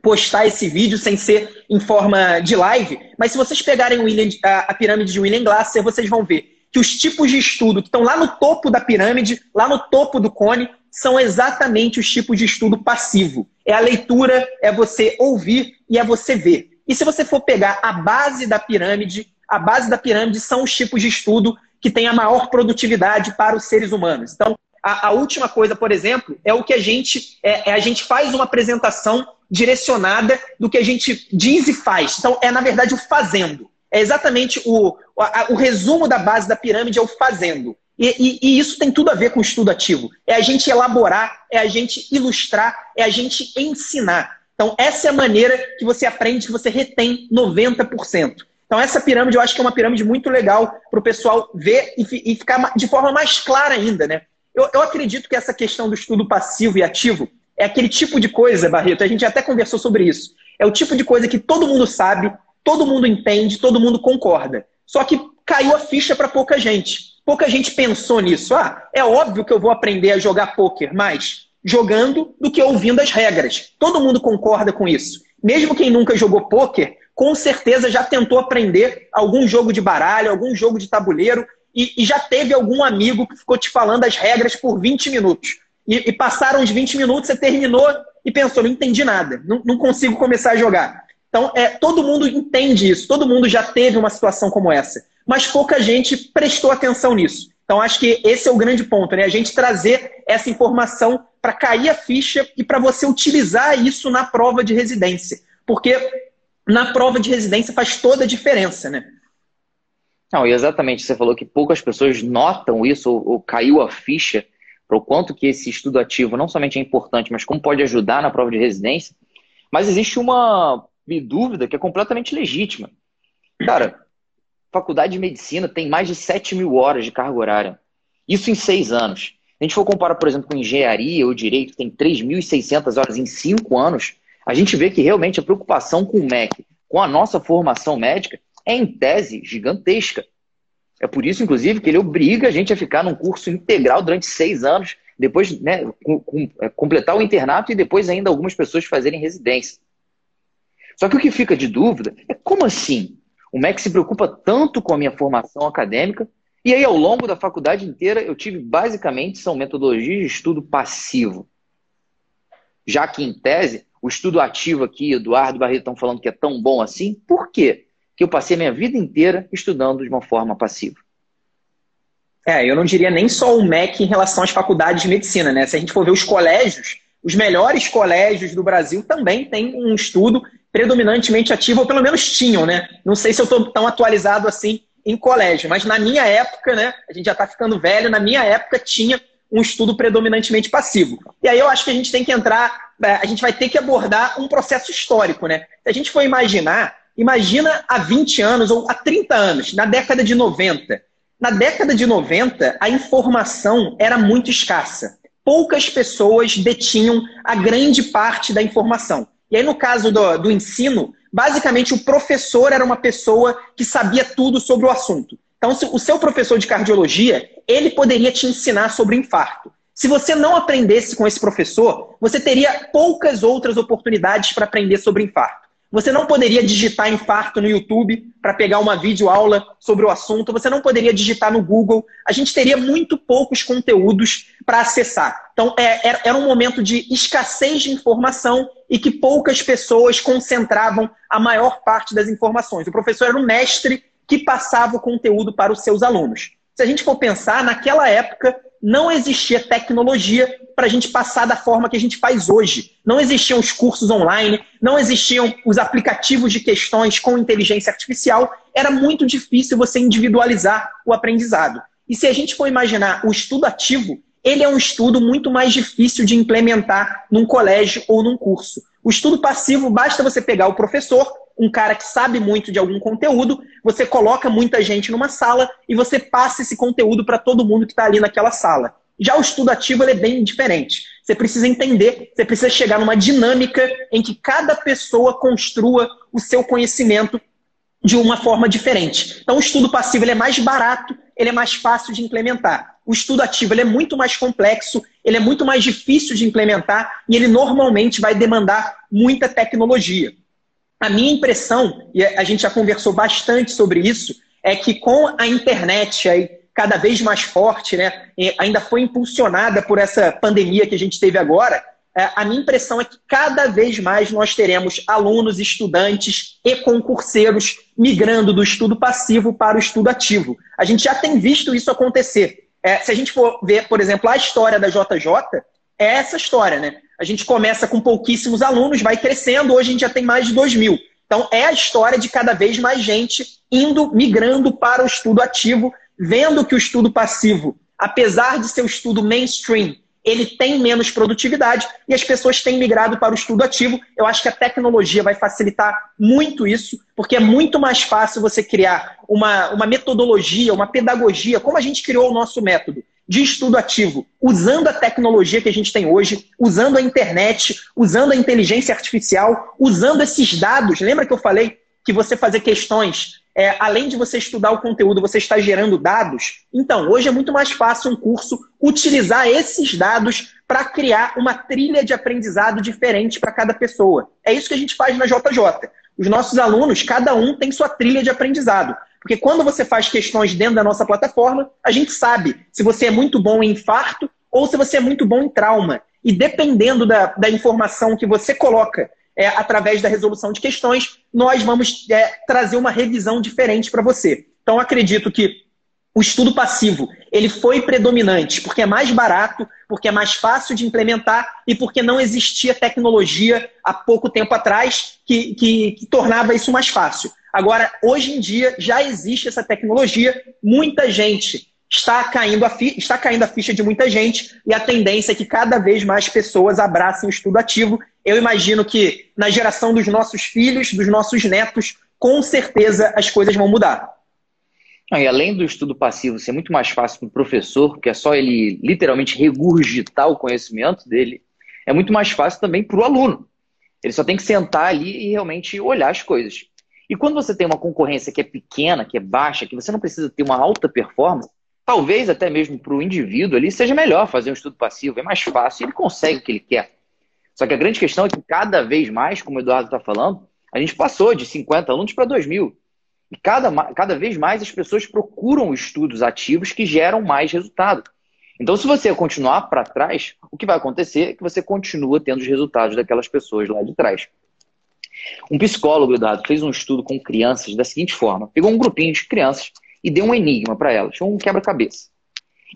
postar esse vídeo sem ser em forma de live. Mas se vocês pegarem William, a, a pirâmide de William Glasser, vocês vão ver que os tipos de estudo que estão lá no topo da pirâmide, lá no topo do cone, são exatamente os tipos de estudo passivo. É a leitura, é você ouvir e é você ver. E se você for pegar a base da pirâmide, a base da pirâmide são os tipos de estudo que têm a maior produtividade para os seres humanos. Então, a, a última coisa, por exemplo, é o que a gente é, é, a gente faz uma apresentação direcionada do que a gente diz e faz. Então, é na verdade o fazendo. É exatamente o, o, o resumo da base da pirâmide é o fazendo. E, e, e, isso tem tudo a ver com o estudo ativo. É a gente elaborar, é a gente ilustrar, é a gente ensinar. Então, essa é a maneira que você aprende, que você retém 90%. Então, essa pirâmide eu acho que é uma pirâmide muito legal para o pessoal ver e, e, ficar de forma mais clara ainda, né? Eu, eu acredito que essa questão do estudo passivo e ativo é aquele tipo de coisa, Barreto, a gente até conversou sobre isso. É o tipo de coisa que todo mundo sabe, todo mundo entende, todo mundo concorda. Só que caiu a ficha para pouca gente. Pouca gente pensou nisso. Ah, é óbvio que eu vou aprender a jogar pôquer mais jogando do que ouvindo as regras. Todo mundo concorda com isso. Mesmo quem nunca jogou pôquer, com certeza já tentou aprender algum jogo de baralho, algum jogo de tabuleiro e, e já teve algum amigo que ficou te falando as regras por 20 minutos. E, e passaram os 20 minutos, você terminou e pensou, não entendi nada, não, não consigo começar a jogar. Então, é, todo mundo entende isso, todo mundo já teve uma situação como essa, mas pouca gente prestou atenção nisso. Então, acho que esse é o grande ponto, né? A gente trazer essa informação para cair a ficha e para você utilizar isso na prova de residência. Porque na prova de residência faz toda a diferença, né? Não, exatamente, você falou que poucas pessoas notam isso ou, ou caiu a ficha para o quanto que esse estudo ativo não somente é importante, mas como pode ajudar na prova de residência. Mas existe uma dúvida que é completamente legítima. Cara, faculdade de medicina tem mais de 7 mil horas de carga horária. Isso em seis anos. Se a gente for comparar, por exemplo, com engenharia ou direito, tem 3.600 horas em cinco anos, a gente vê que realmente a preocupação com o MEC, com a nossa formação médica, é em tese gigantesca. É por isso, inclusive, que ele obriga a gente a ficar num curso integral durante seis anos, depois né, com, com, é, completar o internato e depois ainda algumas pessoas fazerem residência. Só que o que fica de dúvida é como assim? O MEC se preocupa tanto com a minha formação acadêmica, e aí ao longo da faculdade inteira eu tive basicamente são metodologias de estudo passivo. Já que em tese, o estudo ativo aqui, Eduardo Barreto estão falando que é tão bom assim, por quê? Que eu passei a minha vida inteira estudando de uma forma passiva. É, eu não diria nem só o MEC em relação às faculdades de medicina, né? Se a gente for ver os colégios, os melhores colégios do Brasil também têm um estudo predominantemente ativo, ou pelo menos tinham, né? Não sei se eu estou tão atualizado assim em colégio, mas na minha época, né? A gente já está ficando velho, na minha época tinha um estudo predominantemente passivo. E aí eu acho que a gente tem que entrar, é, a gente vai ter que abordar um processo histórico, né? Se a gente for imaginar, imagina há 20 anos ou há 30 anos, na década de 90. Na década de 90, a informação era muito escassa. Poucas pessoas detinham a grande parte da informação. E aí, no caso do, do ensino, basicamente o professor era uma pessoa que sabia tudo sobre o assunto. Então, o seu professor de cardiologia, ele poderia te ensinar sobre infarto. Se você não aprendesse com esse professor, você teria poucas outras oportunidades para aprender sobre infarto. Você não poderia digitar infarto no YouTube para pegar uma videoaula sobre o assunto. Você não poderia digitar no Google. A gente teria muito poucos conteúdos para acessar. Então, é, era um momento de escassez de informação e que poucas pessoas concentravam a maior parte das informações. O professor era um mestre que passava o conteúdo para os seus alunos. Se a gente for pensar, naquela época, não existia tecnologia para a gente passar da forma que a gente faz hoje. Não existiam os cursos online, não existiam os aplicativos de questões com inteligência artificial. Era muito difícil você individualizar o aprendizado. E se a gente for imaginar o estudo ativo, ele é um estudo muito mais difícil de implementar num colégio ou num curso. O estudo passivo, basta você pegar o professor, um cara que sabe muito de algum conteúdo, você coloca muita gente numa sala e você passa esse conteúdo para todo mundo que está ali naquela sala. Já o estudo ativo é bem diferente. Você precisa entender, você precisa chegar numa dinâmica em que cada pessoa construa o seu conhecimento de uma forma diferente. Então, o estudo passivo é mais barato, ele é mais fácil de implementar. O estudo ativo é muito mais complexo, ele é muito mais difícil de implementar e ele normalmente vai demandar muita tecnologia. A minha impressão, e a gente já conversou bastante sobre isso, é que com a internet aí cada vez mais forte, né, ainda foi impulsionada por essa pandemia que a gente teve agora, é, a minha impressão é que cada vez mais nós teremos alunos, estudantes e concurseiros migrando do estudo passivo para o estudo ativo. A gente já tem visto isso acontecer. É, se a gente for ver, por exemplo, a história da JJ, é essa história, né? A gente começa com pouquíssimos alunos, vai crescendo, hoje a gente já tem mais de 2 mil. Então, é a história de cada vez mais gente indo, migrando para o estudo ativo, vendo que o estudo passivo, apesar de ser o estudo mainstream, ele tem menos produtividade e as pessoas têm migrado para o estudo ativo. Eu acho que a tecnologia vai facilitar muito isso, porque é muito mais fácil você criar uma, uma metodologia, uma pedagogia, como a gente criou o nosso método, de estudo ativo, usando a tecnologia que a gente tem hoje, usando a internet, usando a inteligência artificial, usando esses dados. Lembra que eu falei que você fazer questões, é, além de você estudar o conteúdo, você está gerando dados? Então, hoje é muito mais fácil um curso utilizar esses dados para criar uma trilha de aprendizado diferente para cada pessoa. É isso que a gente faz na JJ. Os nossos alunos, cada um tem sua trilha de aprendizado. Porque quando você faz questões dentro da nossa plataforma, a gente sabe se você é muito bom em infarto ou se você é muito bom em trauma. E dependendo da, da informação que você coloca é, através da resolução de questões, nós vamos é, trazer uma revisão diferente para você. Então, acredito que o estudo passivo ele foi predominante porque é mais barato, porque é mais fácil de implementar e porque não existia tecnologia há pouco tempo atrás que, que, que tornava isso mais fácil. Agora, hoje em dia, já existe essa tecnologia, muita gente está caindo, a está caindo a ficha de muita gente e a tendência é que cada vez mais pessoas abracem o estudo ativo. Eu imagino que na geração dos nossos filhos, dos nossos netos, com certeza as coisas vão mudar. E além do estudo passivo ser muito mais fácil para o professor, porque é só ele literalmente regurgitar o conhecimento dele, é muito mais fácil também para o aluno. Ele só tem que sentar ali e realmente olhar as coisas. E quando você tem uma concorrência que é pequena, que é baixa, que você não precisa ter uma alta performance, talvez até mesmo para o indivíduo ali seja melhor fazer um estudo passivo, é mais fácil, ele consegue o que ele quer. Só que a grande questão é que cada vez mais, como o Eduardo está falando, a gente passou de 50 alunos para 2 mil. E cada, cada vez mais as pessoas procuram estudos ativos que geram mais resultado. Então, se você continuar para trás, o que vai acontecer é que você continua tendo os resultados daquelas pessoas lá de trás. Um psicólogo, Eduardo, fez um estudo com crianças da seguinte forma: pegou um grupinho de crianças e deu um enigma para elas, um quebra-cabeça.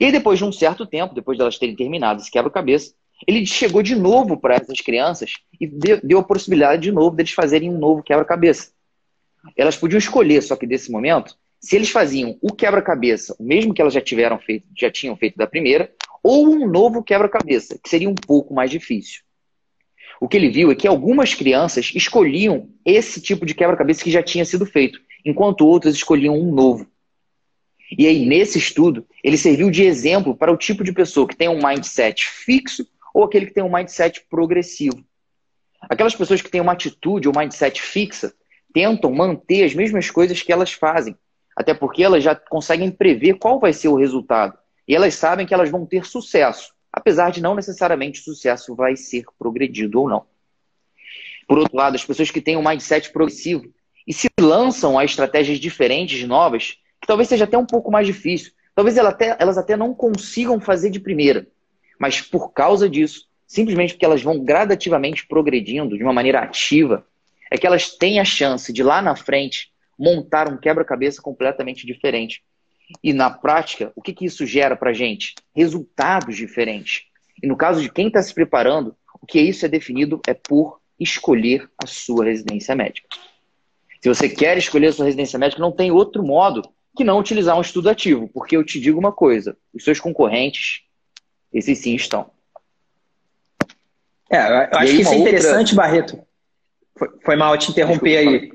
E aí, depois de um certo tempo, depois de elas terem terminado esse quebra-cabeça, ele chegou de novo para essas crianças e deu a possibilidade de novo deles fazerem um novo quebra-cabeça. Elas podiam escolher, só que nesse momento, se eles faziam o quebra-cabeça, o mesmo que elas já tiveram feito, já tinham feito da primeira, ou um novo quebra-cabeça, que seria um pouco mais difícil. O que ele viu é que algumas crianças escolhiam esse tipo de quebra-cabeça que já tinha sido feito, enquanto outras escolhiam um novo. E aí, nesse estudo, ele serviu de exemplo para o tipo de pessoa que tem um mindset fixo ou aquele que tem um mindset progressivo. Aquelas pessoas que têm uma atitude ou mindset fixa tentam manter as mesmas coisas que elas fazem, até porque elas já conseguem prever qual vai ser o resultado. E elas sabem que elas vão ter sucesso, apesar de não necessariamente o sucesso vai ser progredido ou não. Por outro lado, as pessoas que têm um mindset progressivo e se lançam a estratégias diferentes, novas, que talvez seja até um pouco mais difícil, talvez elas até, elas até não consigam fazer de primeira, mas por causa disso, simplesmente porque elas vão gradativamente progredindo de uma maneira ativa, é que elas têm a chance de lá na frente montar um quebra-cabeça completamente diferente. E na prática, o que, que isso gera para gente? Resultados diferentes. E no caso de quem está se preparando, o que isso é definido é por escolher a sua residência médica. Se você quer escolher a sua residência médica, não tem outro modo que não utilizar um estudo ativo, porque eu te digo uma coisa: os seus concorrentes, esses sim estão. É, eu acho que isso é interessante, outra... Barreto. Foi, foi, mal te interromper aí.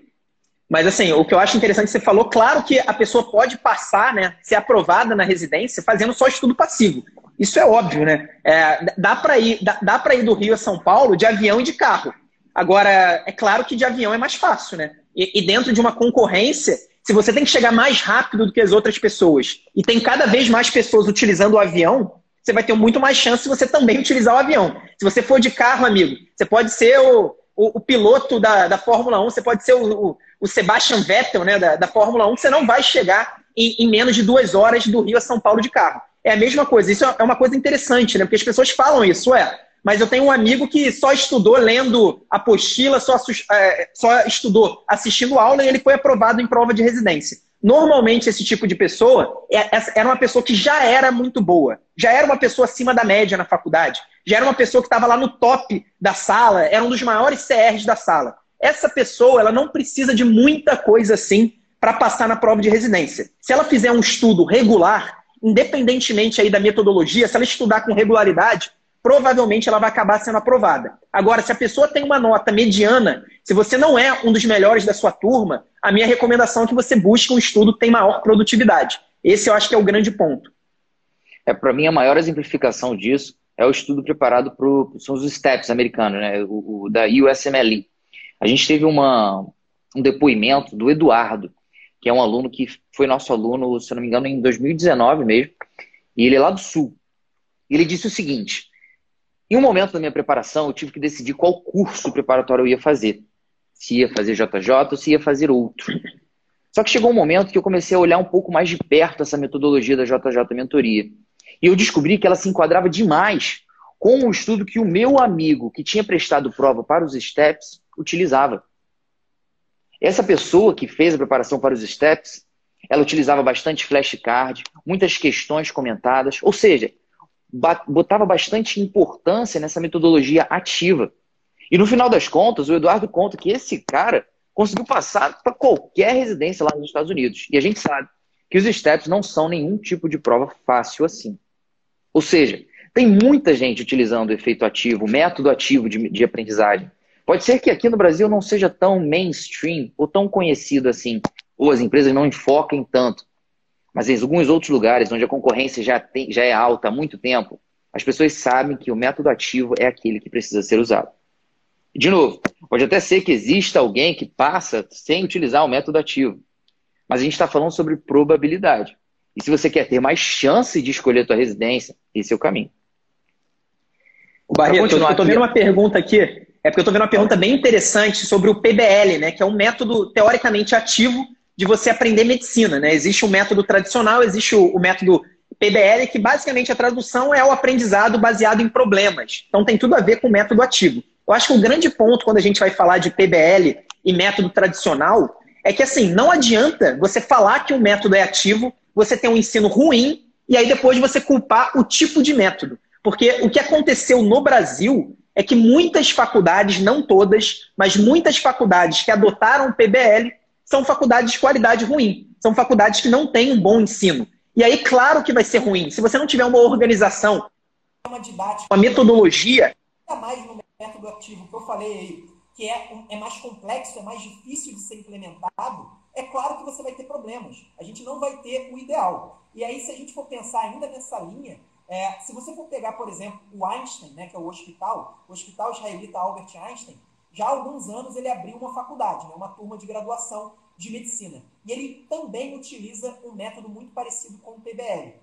Mas assim, o que eu acho interessante você falou, claro que a pessoa pode passar, né, ser aprovada na residência fazendo só estudo passivo. Isso é óbvio, né? É, dá para ir, dá, dá ir do Rio a São Paulo de avião e de carro. Agora, é claro que de avião é mais fácil, né? E, e dentro de uma concorrência, se você tem que chegar mais rápido do que as outras pessoas e tem cada vez mais pessoas utilizando o avião, você vai ter muito mais chance de você também utilizar o avião. Se você for de carro, amigo, você pode ser o, o, o piloto da, da Fórmula 1, você pode ser o, o, o Sebastian Vettel né, da, da Fórmula 1, você não vai chegar em, em, menos de duas horas do Rio a São Paulo de carro. É a mesma coisa. Isso é uma coisa interessante, né? Porque as pessoas falam isso, é. Mas eu tenho um amigo que só estudou lendo apostila, só, é, só estudou assistindo aula e ele foi aprovado em prova de residência. Normalmente, esse tipo de pessoa é, era uma pessoa que já era muito boa, já era uma pessoa acima da média na faculdade, já era uma pessoa que estava lá no top da sala, era um dos maiores CRs da sala. Essa pessoa, ela não precisa de muita coisa assim para passar na prova de residência. Se ela fizer um estudo regular, independentemente aí da metodologia, se ela estudar com regularidade, provavelmente ela vai acabar sendo aprovada. Agora, se a pessoa tem uma nota mediana, se você não é um dos melhores da sua turma, a minha recomendação é que você busque um estudo que tem maior produtividade. Esse eu acho que é o grande ponto. É, para mim, a maior exemplificação disso é o estudo preparado para são os STEPS americanos, né? o, o da USMLE. A gente teve uma, um depoimento do Eduardo, que é um aluno que foi nosso aluno, se não me engano, em 2019 mesmo, e ele é lá do Sul. Ele disse o seguinte: em um momento da minha preparação, eu tive que decidir qual curso preparatório eu ia fazer. Se ia fazer JJ ou se ia fazer outro. Só que chegou um momento que eu comecei a olhar um pouco mais de perto essa metodologia da JJ Mentoria. E eu descobri que ela se enquadrava demais com o estudo que o meu amigo, que tinha prestado prova para os STEPS, utilizava. Essa pessoa que fez a preparação para os STEPS, ela utilizava bastante flashcard, muitas questões comentadas, ou seja, botava bastante importância nessa metodologia ativa. E no final das contas, o Eduardo conta que esse cara conseguiu passar para qualquer residência lá nos Estados Unidos. E a gente sabe que os STEPs não são nenhum tipo de prova fácil assim. Ou seja, tem muita gente utilizando o efeito ativo, o método ativo de, de aprendizagem. Pode ser que aqui no Brasil não seja tão mainstream ou tão conhecido assim, ou as empresas não enfoquem tanto. Mas em alguns outros lugares onde a concorrência já, tem, já é alta há muito tempo, as pessoas sabem que o método ativo é aquele que precisa ser usado. De novo, pode até ser que exista alguém que passa sem utilizar o método ativo. Mas a gente está falando sobre probabilidade. E se você quer ter mais chance de escolher a tua residência, esse é o caminho. O Barreto, eu estou vendo uma pergunta aqui. É porque eu estou vendo uma pergunta bem interessante sobre o PBL, né? Que é um método teoricamente ativo de você aprender medicina, né? Existe o um método tradicional, existe o, o, método PBL, que basicamente a tradução é o aprendizado baseado em problemas. Então tem tudo a ver com o método ativo. Eu acho que o grande ponto quando a gente vai falar de PBL e método tradicional é que assim, não adianta você falar que o método é ativo, você tem um ensino ruim e aí depois você culpar o tipo de método. Porque o que aconteceu no Brasil é que muitas faculdades, não todas, mas muitas faculdades que adotaram o PBL são faculdades de qualidade ruim. São faculdades que não têm um bom ensino. E aí, claro que vai ser ruim. Se você não tiver uma organização, uma didática, uma metodologia. Ainda mais no método ativo que eu falei aí, que é, é mais complexo, é mais difícil de ser implementado, é claro que você vai ter problemas. A gente não vai ter o ideal. E aí, se a gente for pensar ainda nessa linha, é, se você for pegar, por exemplo, o Einstein, né, que é o hospital, o Hospital Israelita Albert Einstein, já há alguns anos ele abriu uma faculdade, né, uma turma de graduação de medicina. E ele também utiliza um método muito parecido com o PBL.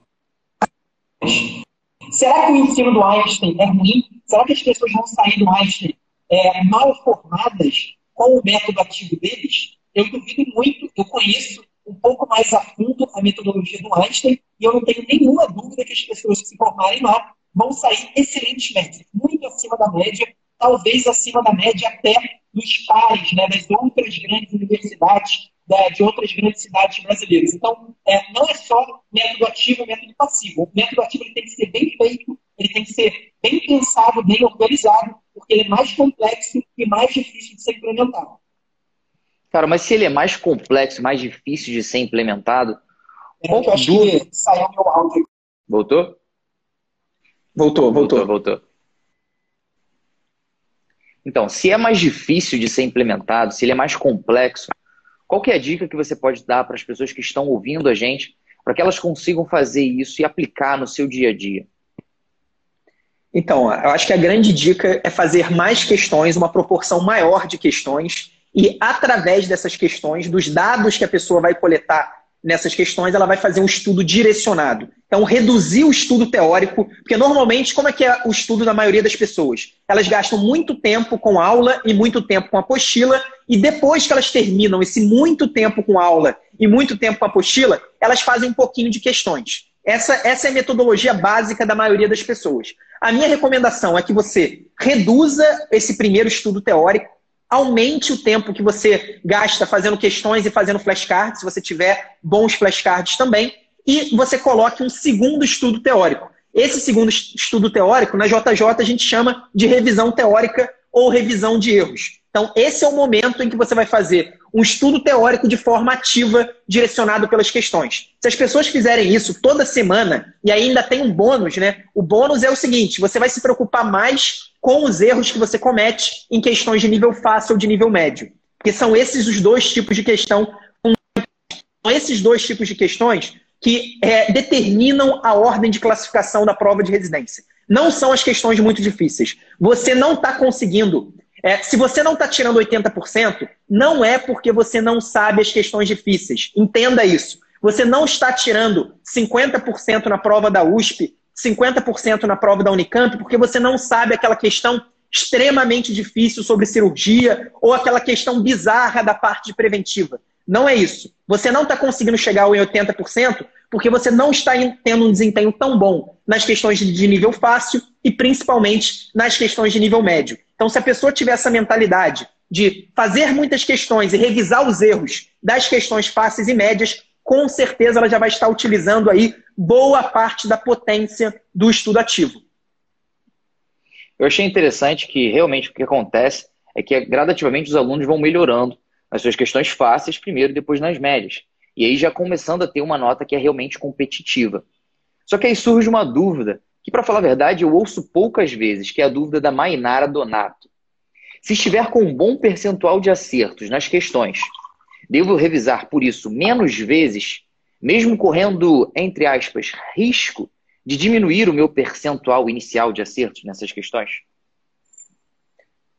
Será que o ensino do Einstein é ruim? Será que as pessoas vão sair do Einstein é, mal formadas com o método ativo deles? Eu duvido muito, eu conheço um pouco mais a fundo a metodologia do Einstein e eu não tenho nenhuma dúvida que as pessoas que se formarem lá vão sair excelentes médicos, muito acima da média, talvez acima da média até dos pares né, das outras grandes universidades, da, de outras grandes cidades brasileiras. Então, é, não é só método ativo e método passivo. O método ativo ele tem que ser bem feito, ele tem que ser bem pensado, bem organizado, porque ele é mais complexo e mais difícil de ser implementado. Cara, mas se ele é mais complexo, mais difícil de ser implementado. É, eu acho que saiu meu áudio. Voltou? Voltou, voltou. Voltou, voltou. Então, se é mais difícil de ser implementado, se ele é mais complexo, qual é a dica que você pode dar para as pessoas que estão ouvindo a gente para que elas consigam fazer isso e aplicar no seu dia a dia? Então, eu acho que a grande dica é fazer mais questões, uma proporção maior de questões, e através dessas questões, dos dados que a pessoa vai coletar nessas questões, ela vai fazer um estudo direcionado. Então, reduzir o estudo teórico, porque normalmente, como é que é o estudo da maioria das pessoas? Elas gastam muito tempo com aula e muito tempo com apostila, e depois que elas terminam esse muito tempo com aula e muito tempo com apostila, elas fazem um pouquinho de questões. Essa, essa é a metodologia básica da maioria das pessoas. A minha recomendação é que você reduza esse primeiro estudo teórico, aumente o tempo que você gasta fazendo questões e fazendo flashcards, se você tiver bons flashcards também, e você coloque um segundo estudo teórico. Esse segundo estudo teórico, na JJ, a gente chama de revisão teórica ou revisão de erros. Então, esse é o momento em que você vai fazer um estudo teórico de forma ativa, direcionado pelas questões. Se as pessoas fizerem isso toda semana, e ainda tem um bônus, né? O bônus é o seguinte: você vai se preocupar mais com os erros que você comete em questões de nível fácil ou de nível médio. Porque são esses os dois tipos de questão. São esses dois tipos de questões que é, determinam a ordem de classificação da prova de residência. Não são as questões muito difíceis. Você não está conseguindo. É, se você não está tirando 80%, não é porque você não sabe as questões difíceis. Entenda isso. Você não está tirando 50% na prova da USP 50% na prova da Unicamp, porque você não sabe aquela questão extremamente difícil sobre cirurgia ou aquela questão bizarra da parte preventiva. Não é isso. Você não está conseguindo chegar em 80% porque você não está tendo um desempenho tão bom nas questões de nível fácil e principalmente nas questões de nível médio. Então, se a pessoa tiver essa mentalidade de fazer muitas questões e revisar os erros das questões fáceis e médias, com certeza ela já vai estar utilizando aí boa parte da potência do estudo ativo. Eu achei interessante que realmente o que acontece é que gradativamente os alunos vão melhorando as suas questões fáceis primeiro e depois nas médias. E aí já começando a ter uma nota que é realmente competitiva. Só que aí surge uma dúvida, que para falar a verdade eu ouço poucas vezes, que é a dúvida da Mainara Donato. Se estiver com um bom percentual de acertos nas questões, Devo revisar, por isso, menos vezes, mesmo correndo, entre aspas, risco de diminuir o meu percentual inicial de acertos nessas questões?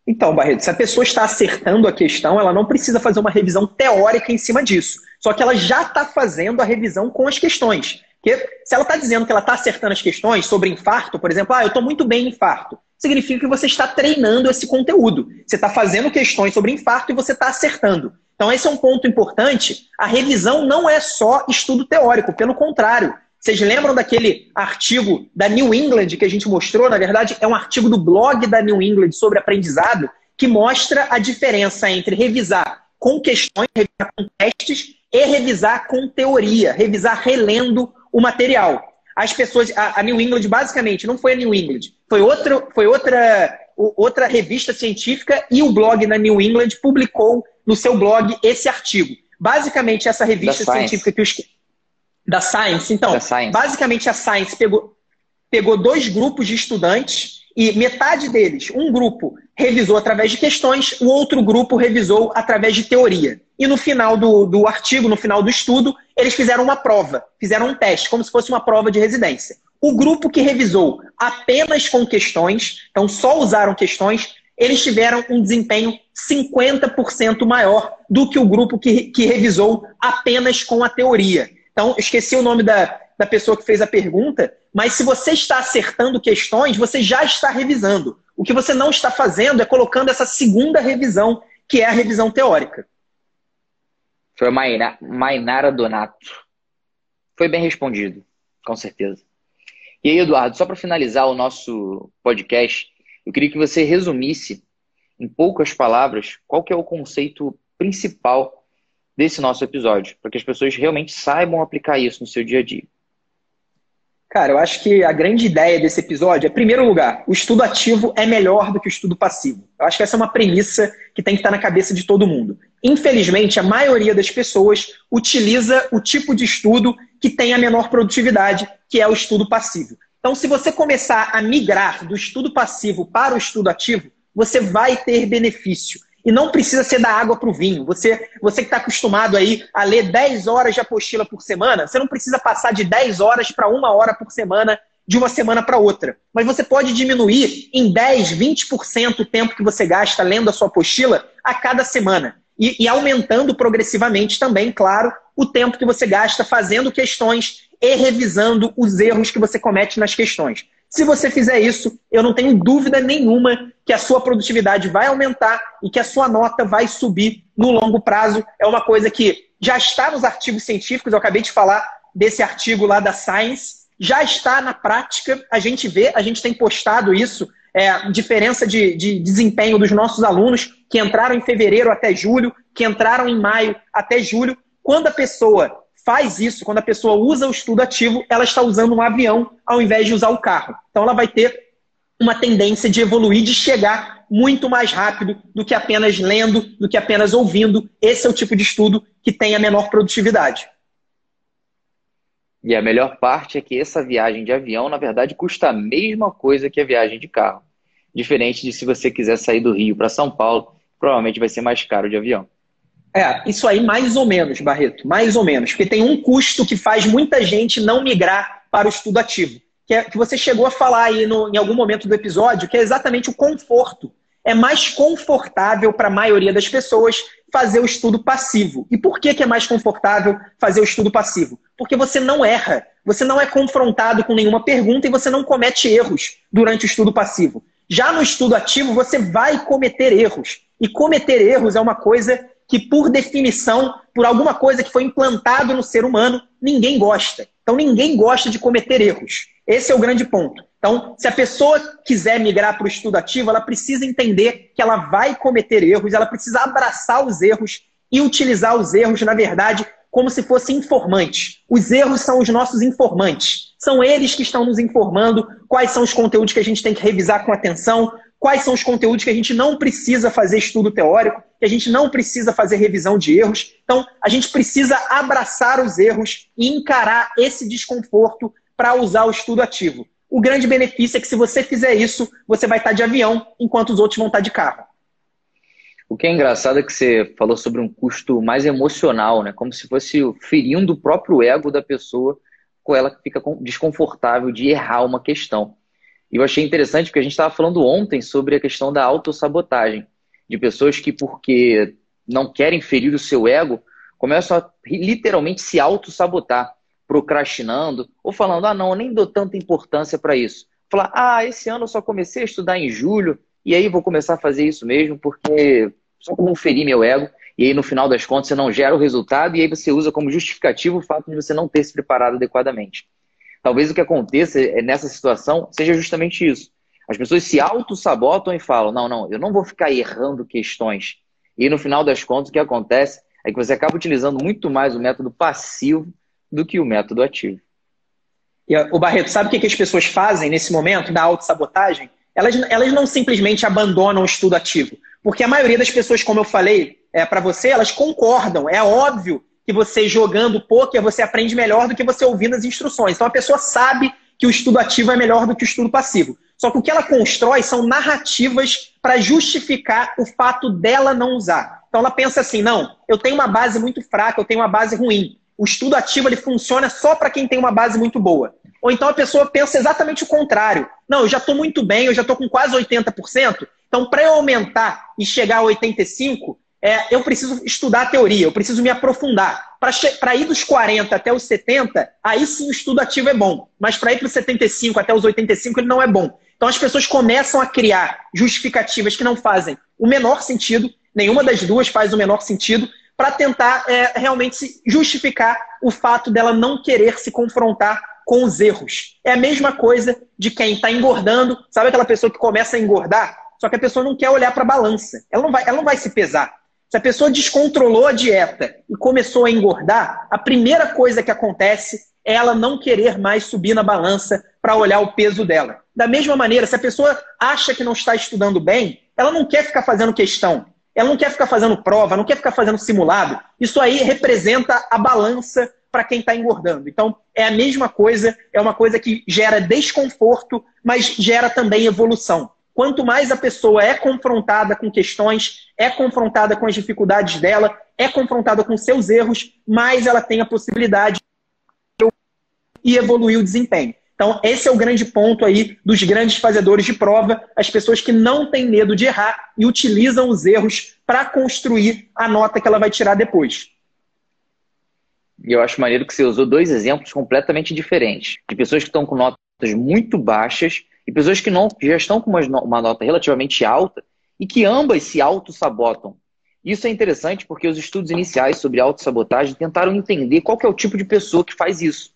Então, Barreto, se a pessoa está acertando a questão, ela não precisa fazer uma revisão teórica em cima disso. Só que ela já está fazendo a revisão com as questões. Porque se ela está dizendo que ela está acertando as questões sobre infarto, por exemplo, ah, eu estou muito bem em infarto, significa que você está treinando esse conteúdo. Você está fazendo questões sobre infarto e você está acertando. Então, esse é um ponto importante. A revisão não é só estudo teórico, pelo contrário. Vocês lembram daquele artigo da New England que a gente mostrou? Na verdade, é um artigo do blog da New England sobre aprendizado que mostra a diferença entre revisar com questões, revisar com testes e revisar com teoria, revisar relendo o material. As pessoas, a, New England basicamente não foi a New England, foi outra, foi outra, outra revista científica e o blog da New England publicou no seu blog esse artigo. Basicamente, essa revista científica que os. Da Science. Então, Science. basicamente a Science pegou, pegou dois grupos de estudantes e metade deles, um grupo revisou através de questões, o outro grupo revisou através de teoria. E no final do, do artigo, no final do estudo, eles fizeram uma prova, fizeram um teste, como se fosse uma prova de residência. O grupo que revisou apenas com questões, então só usaram questões, eles tiveram um desempenho 50% maior do que o grupo que, que revisou apenas com a teoria. Então, esqueci o nome da, da pessoa que fez a pergunta, mas se você está acertando questões, você já está revisando. O que você não está fazendo é colocando essa segunda revisão, que é a revisão teórica. Foi a Mainara Donato. Foi bem respondido, com certeza. E aí, Eduardo, só para finalizar o nosso podcast, eu queria que você resumisse em poucas palavras qual que é o conceito principal desse nosso episódio, para que as pessoas realmente saibam aplicar isso no seu dia a dia. Cara, eu acho que a grande ideia desse episódio é, em primeiro lugar, o estudo ativo é melhor do que o estudo passivo. Eu acho que essa é uma premissa que tem que estar na cabeça de todo mundo. Infelizmente, a maioria das pessoas utiliza o tipo de estudo que tem a menor produtividade, que é o estudo passivo. Então, se você começar a migrar do estudo passivo para o estudo ativo, você vai ter benefício. E não precisa ser da água para o vinho. Você, você que está acostumado aí a ler 10 horas de apostila por semana, você não precisa passar de 10 horas para uma hora por semana de uma semana para outra. Mas você pode diminuir em 10, 20% o tempo que você gasta lendo a sua apostila a cada semana. E, e, aumentando progressivamente também, claro, o tempo que você gasta fazendo questões e revisando os erros que você comete nas questões. Se você fizer isso, eu não tenho dúvida nenhuma que a sua produtividade vai aumentar e que a sua nota vai subir no longo prazo. É uma coisa que já está nos artigos científicos, eu acabei de falar desse artigo lá da Science, já está na prática, a gente vê, a gente tem postado isso, é, diferença de, de desempenho dos nossos alunos que entraram em fevereiro até julho, que entraram em maio até julho. Quando a pessoa faz isso, quando a pessoa usa o estudo ativo, ela está usando um avião ao invés de usar o carro. Então ela vai ter uma tendência de evoluir, de chegar muito mais rápido do que apenas lendo, do que apenas ouvindo. Esse é o tipo de estudo que tem a menor produtividade. E a melhor parte é que essa viagem de avião, na verdade, custa a mesma coisa que a viagem de carro. Diferente de se você quiser sair do Rio para São Paulo, provavelmente vai ser mais caro de avião. É, isso aí mais ou menos, Barreto, mais ou menos. Porque tem um custo que faz muita gente não migrar para o estudo ativo. Que, é, que você chegou a falar aí no, em algum momento do episódio, que é exatamente o conforto. É mais confortável para a maioria das pessoas fazer o estudo passivo. E por que, que é mais confortável fazer o estudo passivo? Porque você não erra, você não é confrontado com nenhuma pergunta e você não comete erros durante o estudo passivo. Já no estudo ativo, você vai cometer erros. E cometer erros é uma coisa que, por definição, por alguma coisa que foi implantado no ser humano, ninguém gosta. Então, ninguém gosta de cometer erros. Esse é o grande ponto. Então, se a pessoa quiser migrar para o estudo ativo, ela precisa entender que ela vai cometer erros, ela precisa abraçar os erros e utilizar os erros, na verdade, como se fossem informantes. Os erros são os nossos informantes. São eles que estão nos informando quais são os conteúdos que a gente tem que revisar com atenção, quais são os conteúdos que a gente não precisa fazer estudo teórico, que a gente não precisa fazer revisão de erros. Então, a gente precisa abraçar os erros e encarar esse desconforto para usar o estudo ativo. O grande benefício é que se você fizer isso, você vai estar de avião, enquanto os outros vão estar de carro. O que é engraçado é que você falou sobre um custo mais emocional, né? Como se fosse ferindo o próprio ego da pessoa, com ela que fica desconfortável de errar uma questão. E eu achei interessante porque a gente estava falando ontem sobre a questão da autossabotagem, de pessoas que, porque não querem ferir o seu ego, começam a literalmente se autossabotar, procrastinando, ou falando, ah, não, eu nem dou tanta importância para isso. Falar, ah, esse ano eu só comecei a estudar em julho, e aí vou começar a fazer isso mesmo, porque só como ferir meu ego, e aí no final das contas você não gera o resultado, e aí você usa como justificativo o fato de você não ter se preparado adequadamente. Talvez o que aconteça é, nessa situação seja justamente isso. As pessoas se auto-sabotam e falam: não, não, eu não vou ficar errando questões. E no final das contas, o que acontece é que você acaba utilizando muito mais o método passivo do que o método ativo. E, o Barreto, sabe o que, que as pessoas fazem nesse momento da autossabotagem? Elas, elas não simplesmente abandonam o estudo ativo. Porque a maioria das pessoas, como eu falei é, para você, elas concordam. É óbvio que você jogando poker, você aprende melhor do que você ouvindo as instruções. Então a pessoa sabe que o estudo ativo é melhor do que o estudo passivo. Só que o que ela constrói são narrativas para justificar o fato dela não usar. Então ela pensa assim: não, eu tenho uma base muito fraca, eu tenho uma base ruim. o estudo ativo ele funciona só para quem tem uma base muito boa. Ou então a pessoa pensa exatamente o contrário. Não, eu já estou muito bem, eu já estou com quase 80%, então para eu aumentar e chegar a 85%, é, eu preciso estudar a teoria, eu preciso me aprofundar. Para ir dos 40 até os 70, aí sim o estudo ativo é bom. Mas para ir para os 75 até os 85, ele não é bom. Então as pessoas começam a criar justificativas que não fazem o menor sentido, nenhuma das duas faz o menor sentido, para tentar é, realmente justificar o fato dela não querer se confrontar com os erros. É a mesma coisa de quem está engordando, sabe aquela pessoa que começa a engordar, só que a pessoa não quer olhar para a balança, ela não, vai, ela não vai se pesar. Se a pessoa descontrolou a dieta e começou a engordar, a primeira coisa que acontece é ela não querer mais subir na balança para olhar o peso dela. Da mesma maneira, se a pessoa acha que não está estudando bem, ela não quer ficar fazendo questão, ela não quer ficar fazendo prova, não quer ficar fazendo simulado. Isso aí representa a balança para quem está engordando. Então, é a mesma coisa, é uma coisa que gera desconforto, mas gera também evolução. Quanto mais a pessoa é confrontada com questões, é confrontada com as dificuldades dela, é confrontada com seus erros, mais ela tem a possibilidade de evoluir o desempenho. Então, esse é o grande ponto aí dos grandes fazedores de prova, as pessoas que não têm medo de errar e utilizam os erros para construir a nota que ela vai tirar depois. E eu acho maneiro que você usou dois exemplos completamente diferentes, de pessoas que estão com notas muito baixas e pessoas que não, já estão com uma, uma nota relativamente alta e que ambas se auto-sabotam. Isso é interessante porque os estudos iniciais sobre autossabotagem tentaram entender qual é o tipo de pessoa que faz isso.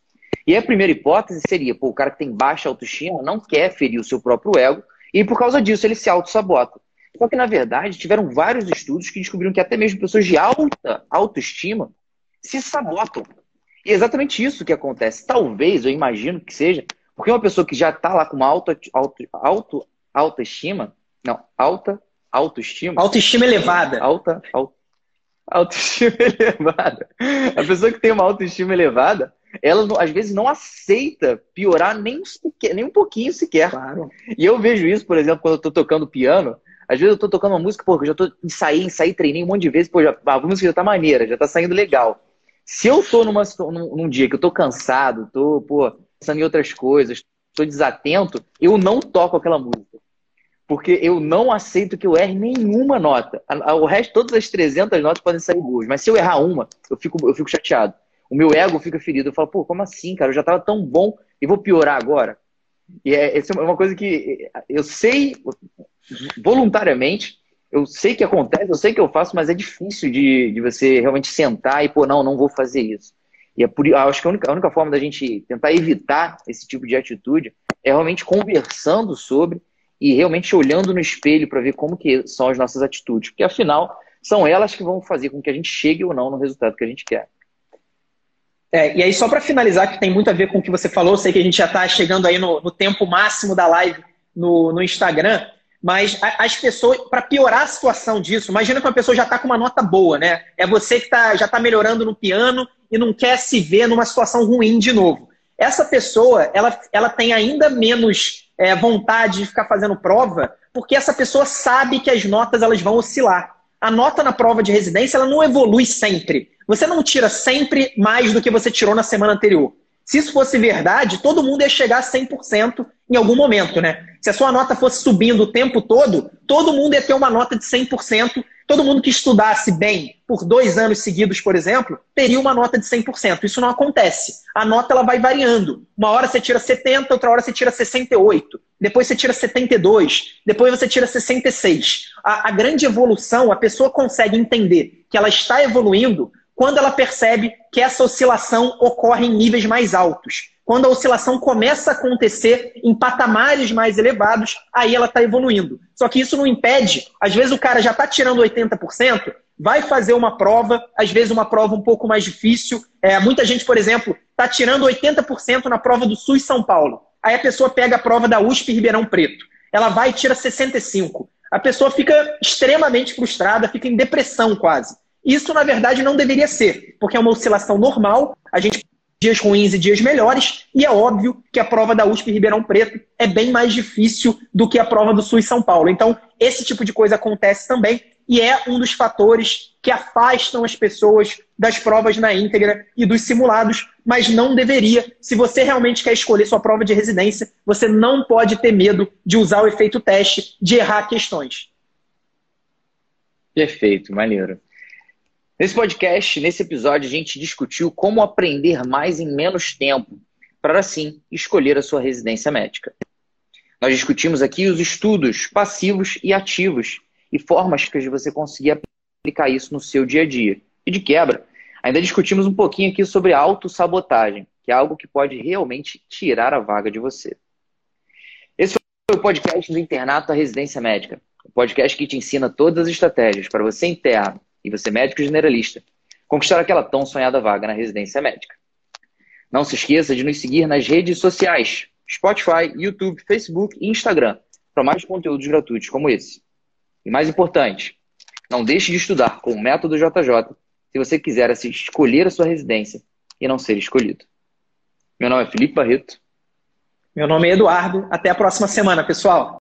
E a primeira hipótese seria, pô, o cara que tem baixa autoestima não quer ferir o seu próprio ego e por causa disso ele se auto-sabota. Só que, na verdade, tiveram vários estudos que descobriram que até mesmo pessoas de alta autoestima se sabotam. E é exatamente isso que acontece. Talvez, eu imagino que seja, porque uma pessoa que já está lá com uma alta, auto, auto, autoestima, não, alta autoestima. Autoestima elevada. Alta, alta, autoestima elevada. A pessoa que tem uma autoestima elevada, ela às vezes não aceita piorar nem, nem um pouquinho sequer. Claro. E eu vejo isso, por exemplo, quando eu estou tocando piano. Às vezes eu estou tocando uma música, pô, eu já tô ensaiei, ensaiei, treinei um monte de vezes, pô, já, a música já tá maneira, já tá saindo legal. Se eu tô numa, num, num dia que eu tô cansado, tô, pô, pensando em outras coisas, estou desatento, eu não toco aquela música. Porque eu não aceito que eu erre nenhuma nota. O resto, todas as 300 notas podem sair boas. Mas se eu errar uma, eu fico, eu fico chateado. O meu ego fica ferido. Eu falo, pô, como assim, cara? Eu já estava tão bom e vou piorar agora. E é, essa é uma coisa que eu sei voluntariamente, eu sei que acontece, eu sei que eu faço, mas é difícil de, de você realmente sentar e, pô, não, não vou fazer isso. E é por, acho que a única, a única forma da gente tentar evitar esse tipo de atitude é realmente conversando sobre e realmente olhando no espelho para ver como que são as nossas atitudes. Porque, afinal, são elas que vão fazer com que a gente chegue ou não no resultado que a gente quer. É, e aí, só para finalizar, que tem muito a ver com o que você falou, sei que a gente já está chegando aí no, no, tempo máximo da live no, no Instagram, mas as pessoas, para piorar a situação disso, imagina que uma pessoa já está com uma nota boa, né? É você que tá, já está melhorando no piano e não quer se ver numa situação ruim de novo. Essa pessoa, ela, ela tem ainda menos é, vontade de ficar fazendo prova, porque essa pessoa sabe que as notas elas vão oscilar. A nota na prova de residência ela não evolui sempre. Você não tira sempre mais do que você tirou na semana anterior. Se isso fosse verdade, todo mundo ia chegar a 100% em algum momento, né? Se a sua nota fosse subindo o tempo todo, todo mundo ia ter uma nota de 100%. Todo mundo que estudasse bem por dois anos seguidos, por exemplo, teria uma nota de 100%. Isso não acontece. A nota ela vai variando. Uma hora você tira 70, outra hora você tira 68. Depois você tira 72. Depois você tira 66. A, a grande evolução, a pessoa consegue entender que ela está evoluindo quando ela percebe que essa oscilação ocorre em níveis mais altos. Quando a oscilação começa a acontecer em patamares mais elevados, aí ela está evoluindo. Só que isso não impede, às vezes o cara já está tirando 80%, vai fazer uma prova, às vezes uma prova um pouco mais difícil. É, muita gente, por exemplo, está tirando 80% na prova do SUS São Paulo. Aí a pessoa pega a prova da USP Ribeirão Preto. Ela vai e tira 65%. A pessoa fica extremamente frustrada, fica em depressão quase. Isso, na verdade, não deveria ser, porque é uma oscilação normal, a gente dias ruins e dias melhores, e é óbvio que a prova da USP Ribeirão Preto é bem mais difícil do que a prova do SUS São Paulo. Então, esse tipo de coisa acontece também, e é um dos fatores que afastam as pessoas das provas na íntegra e dos simulados, mas não deveria. Se você realmente quer escolher sua prova de residência, você não pode ter medo de usar o efeito teste, de errar questões. Perfeito, maneiro. Nesse podcast, nesse episódio, a gente discutiu como aprender mais em menos tempo, para assim escolher a sua residência médica. Nós discutimos aqui os estudos passivos e ativos e formas que você conseguir aplicar isso no seu dia a dia. E de quebra, ainda discutimos um pouquinho aqui sobre autossabotagem, que é algo que pode realmente tirar a vaga de você. Esse foi o podcast do Internato à Residência Médica, o podcast que te ensina todas as estratégias para você interno e você médico generalista conquistar aquela tão sonhada vaga na residência médica. Não se esqueça de nos seguir nas redes sociais, Spotify, YouTube, Facebook e Instagram, para mais conteúdos gratuitos como esse. E mais importante, não deixe de estudar com o método JJ se você quiser assim, escolher a sua residência e não ser escolhido. Meu nome é Felipe Barreto. Meu nome é Eduardo. Até a próxima semana, pessoal.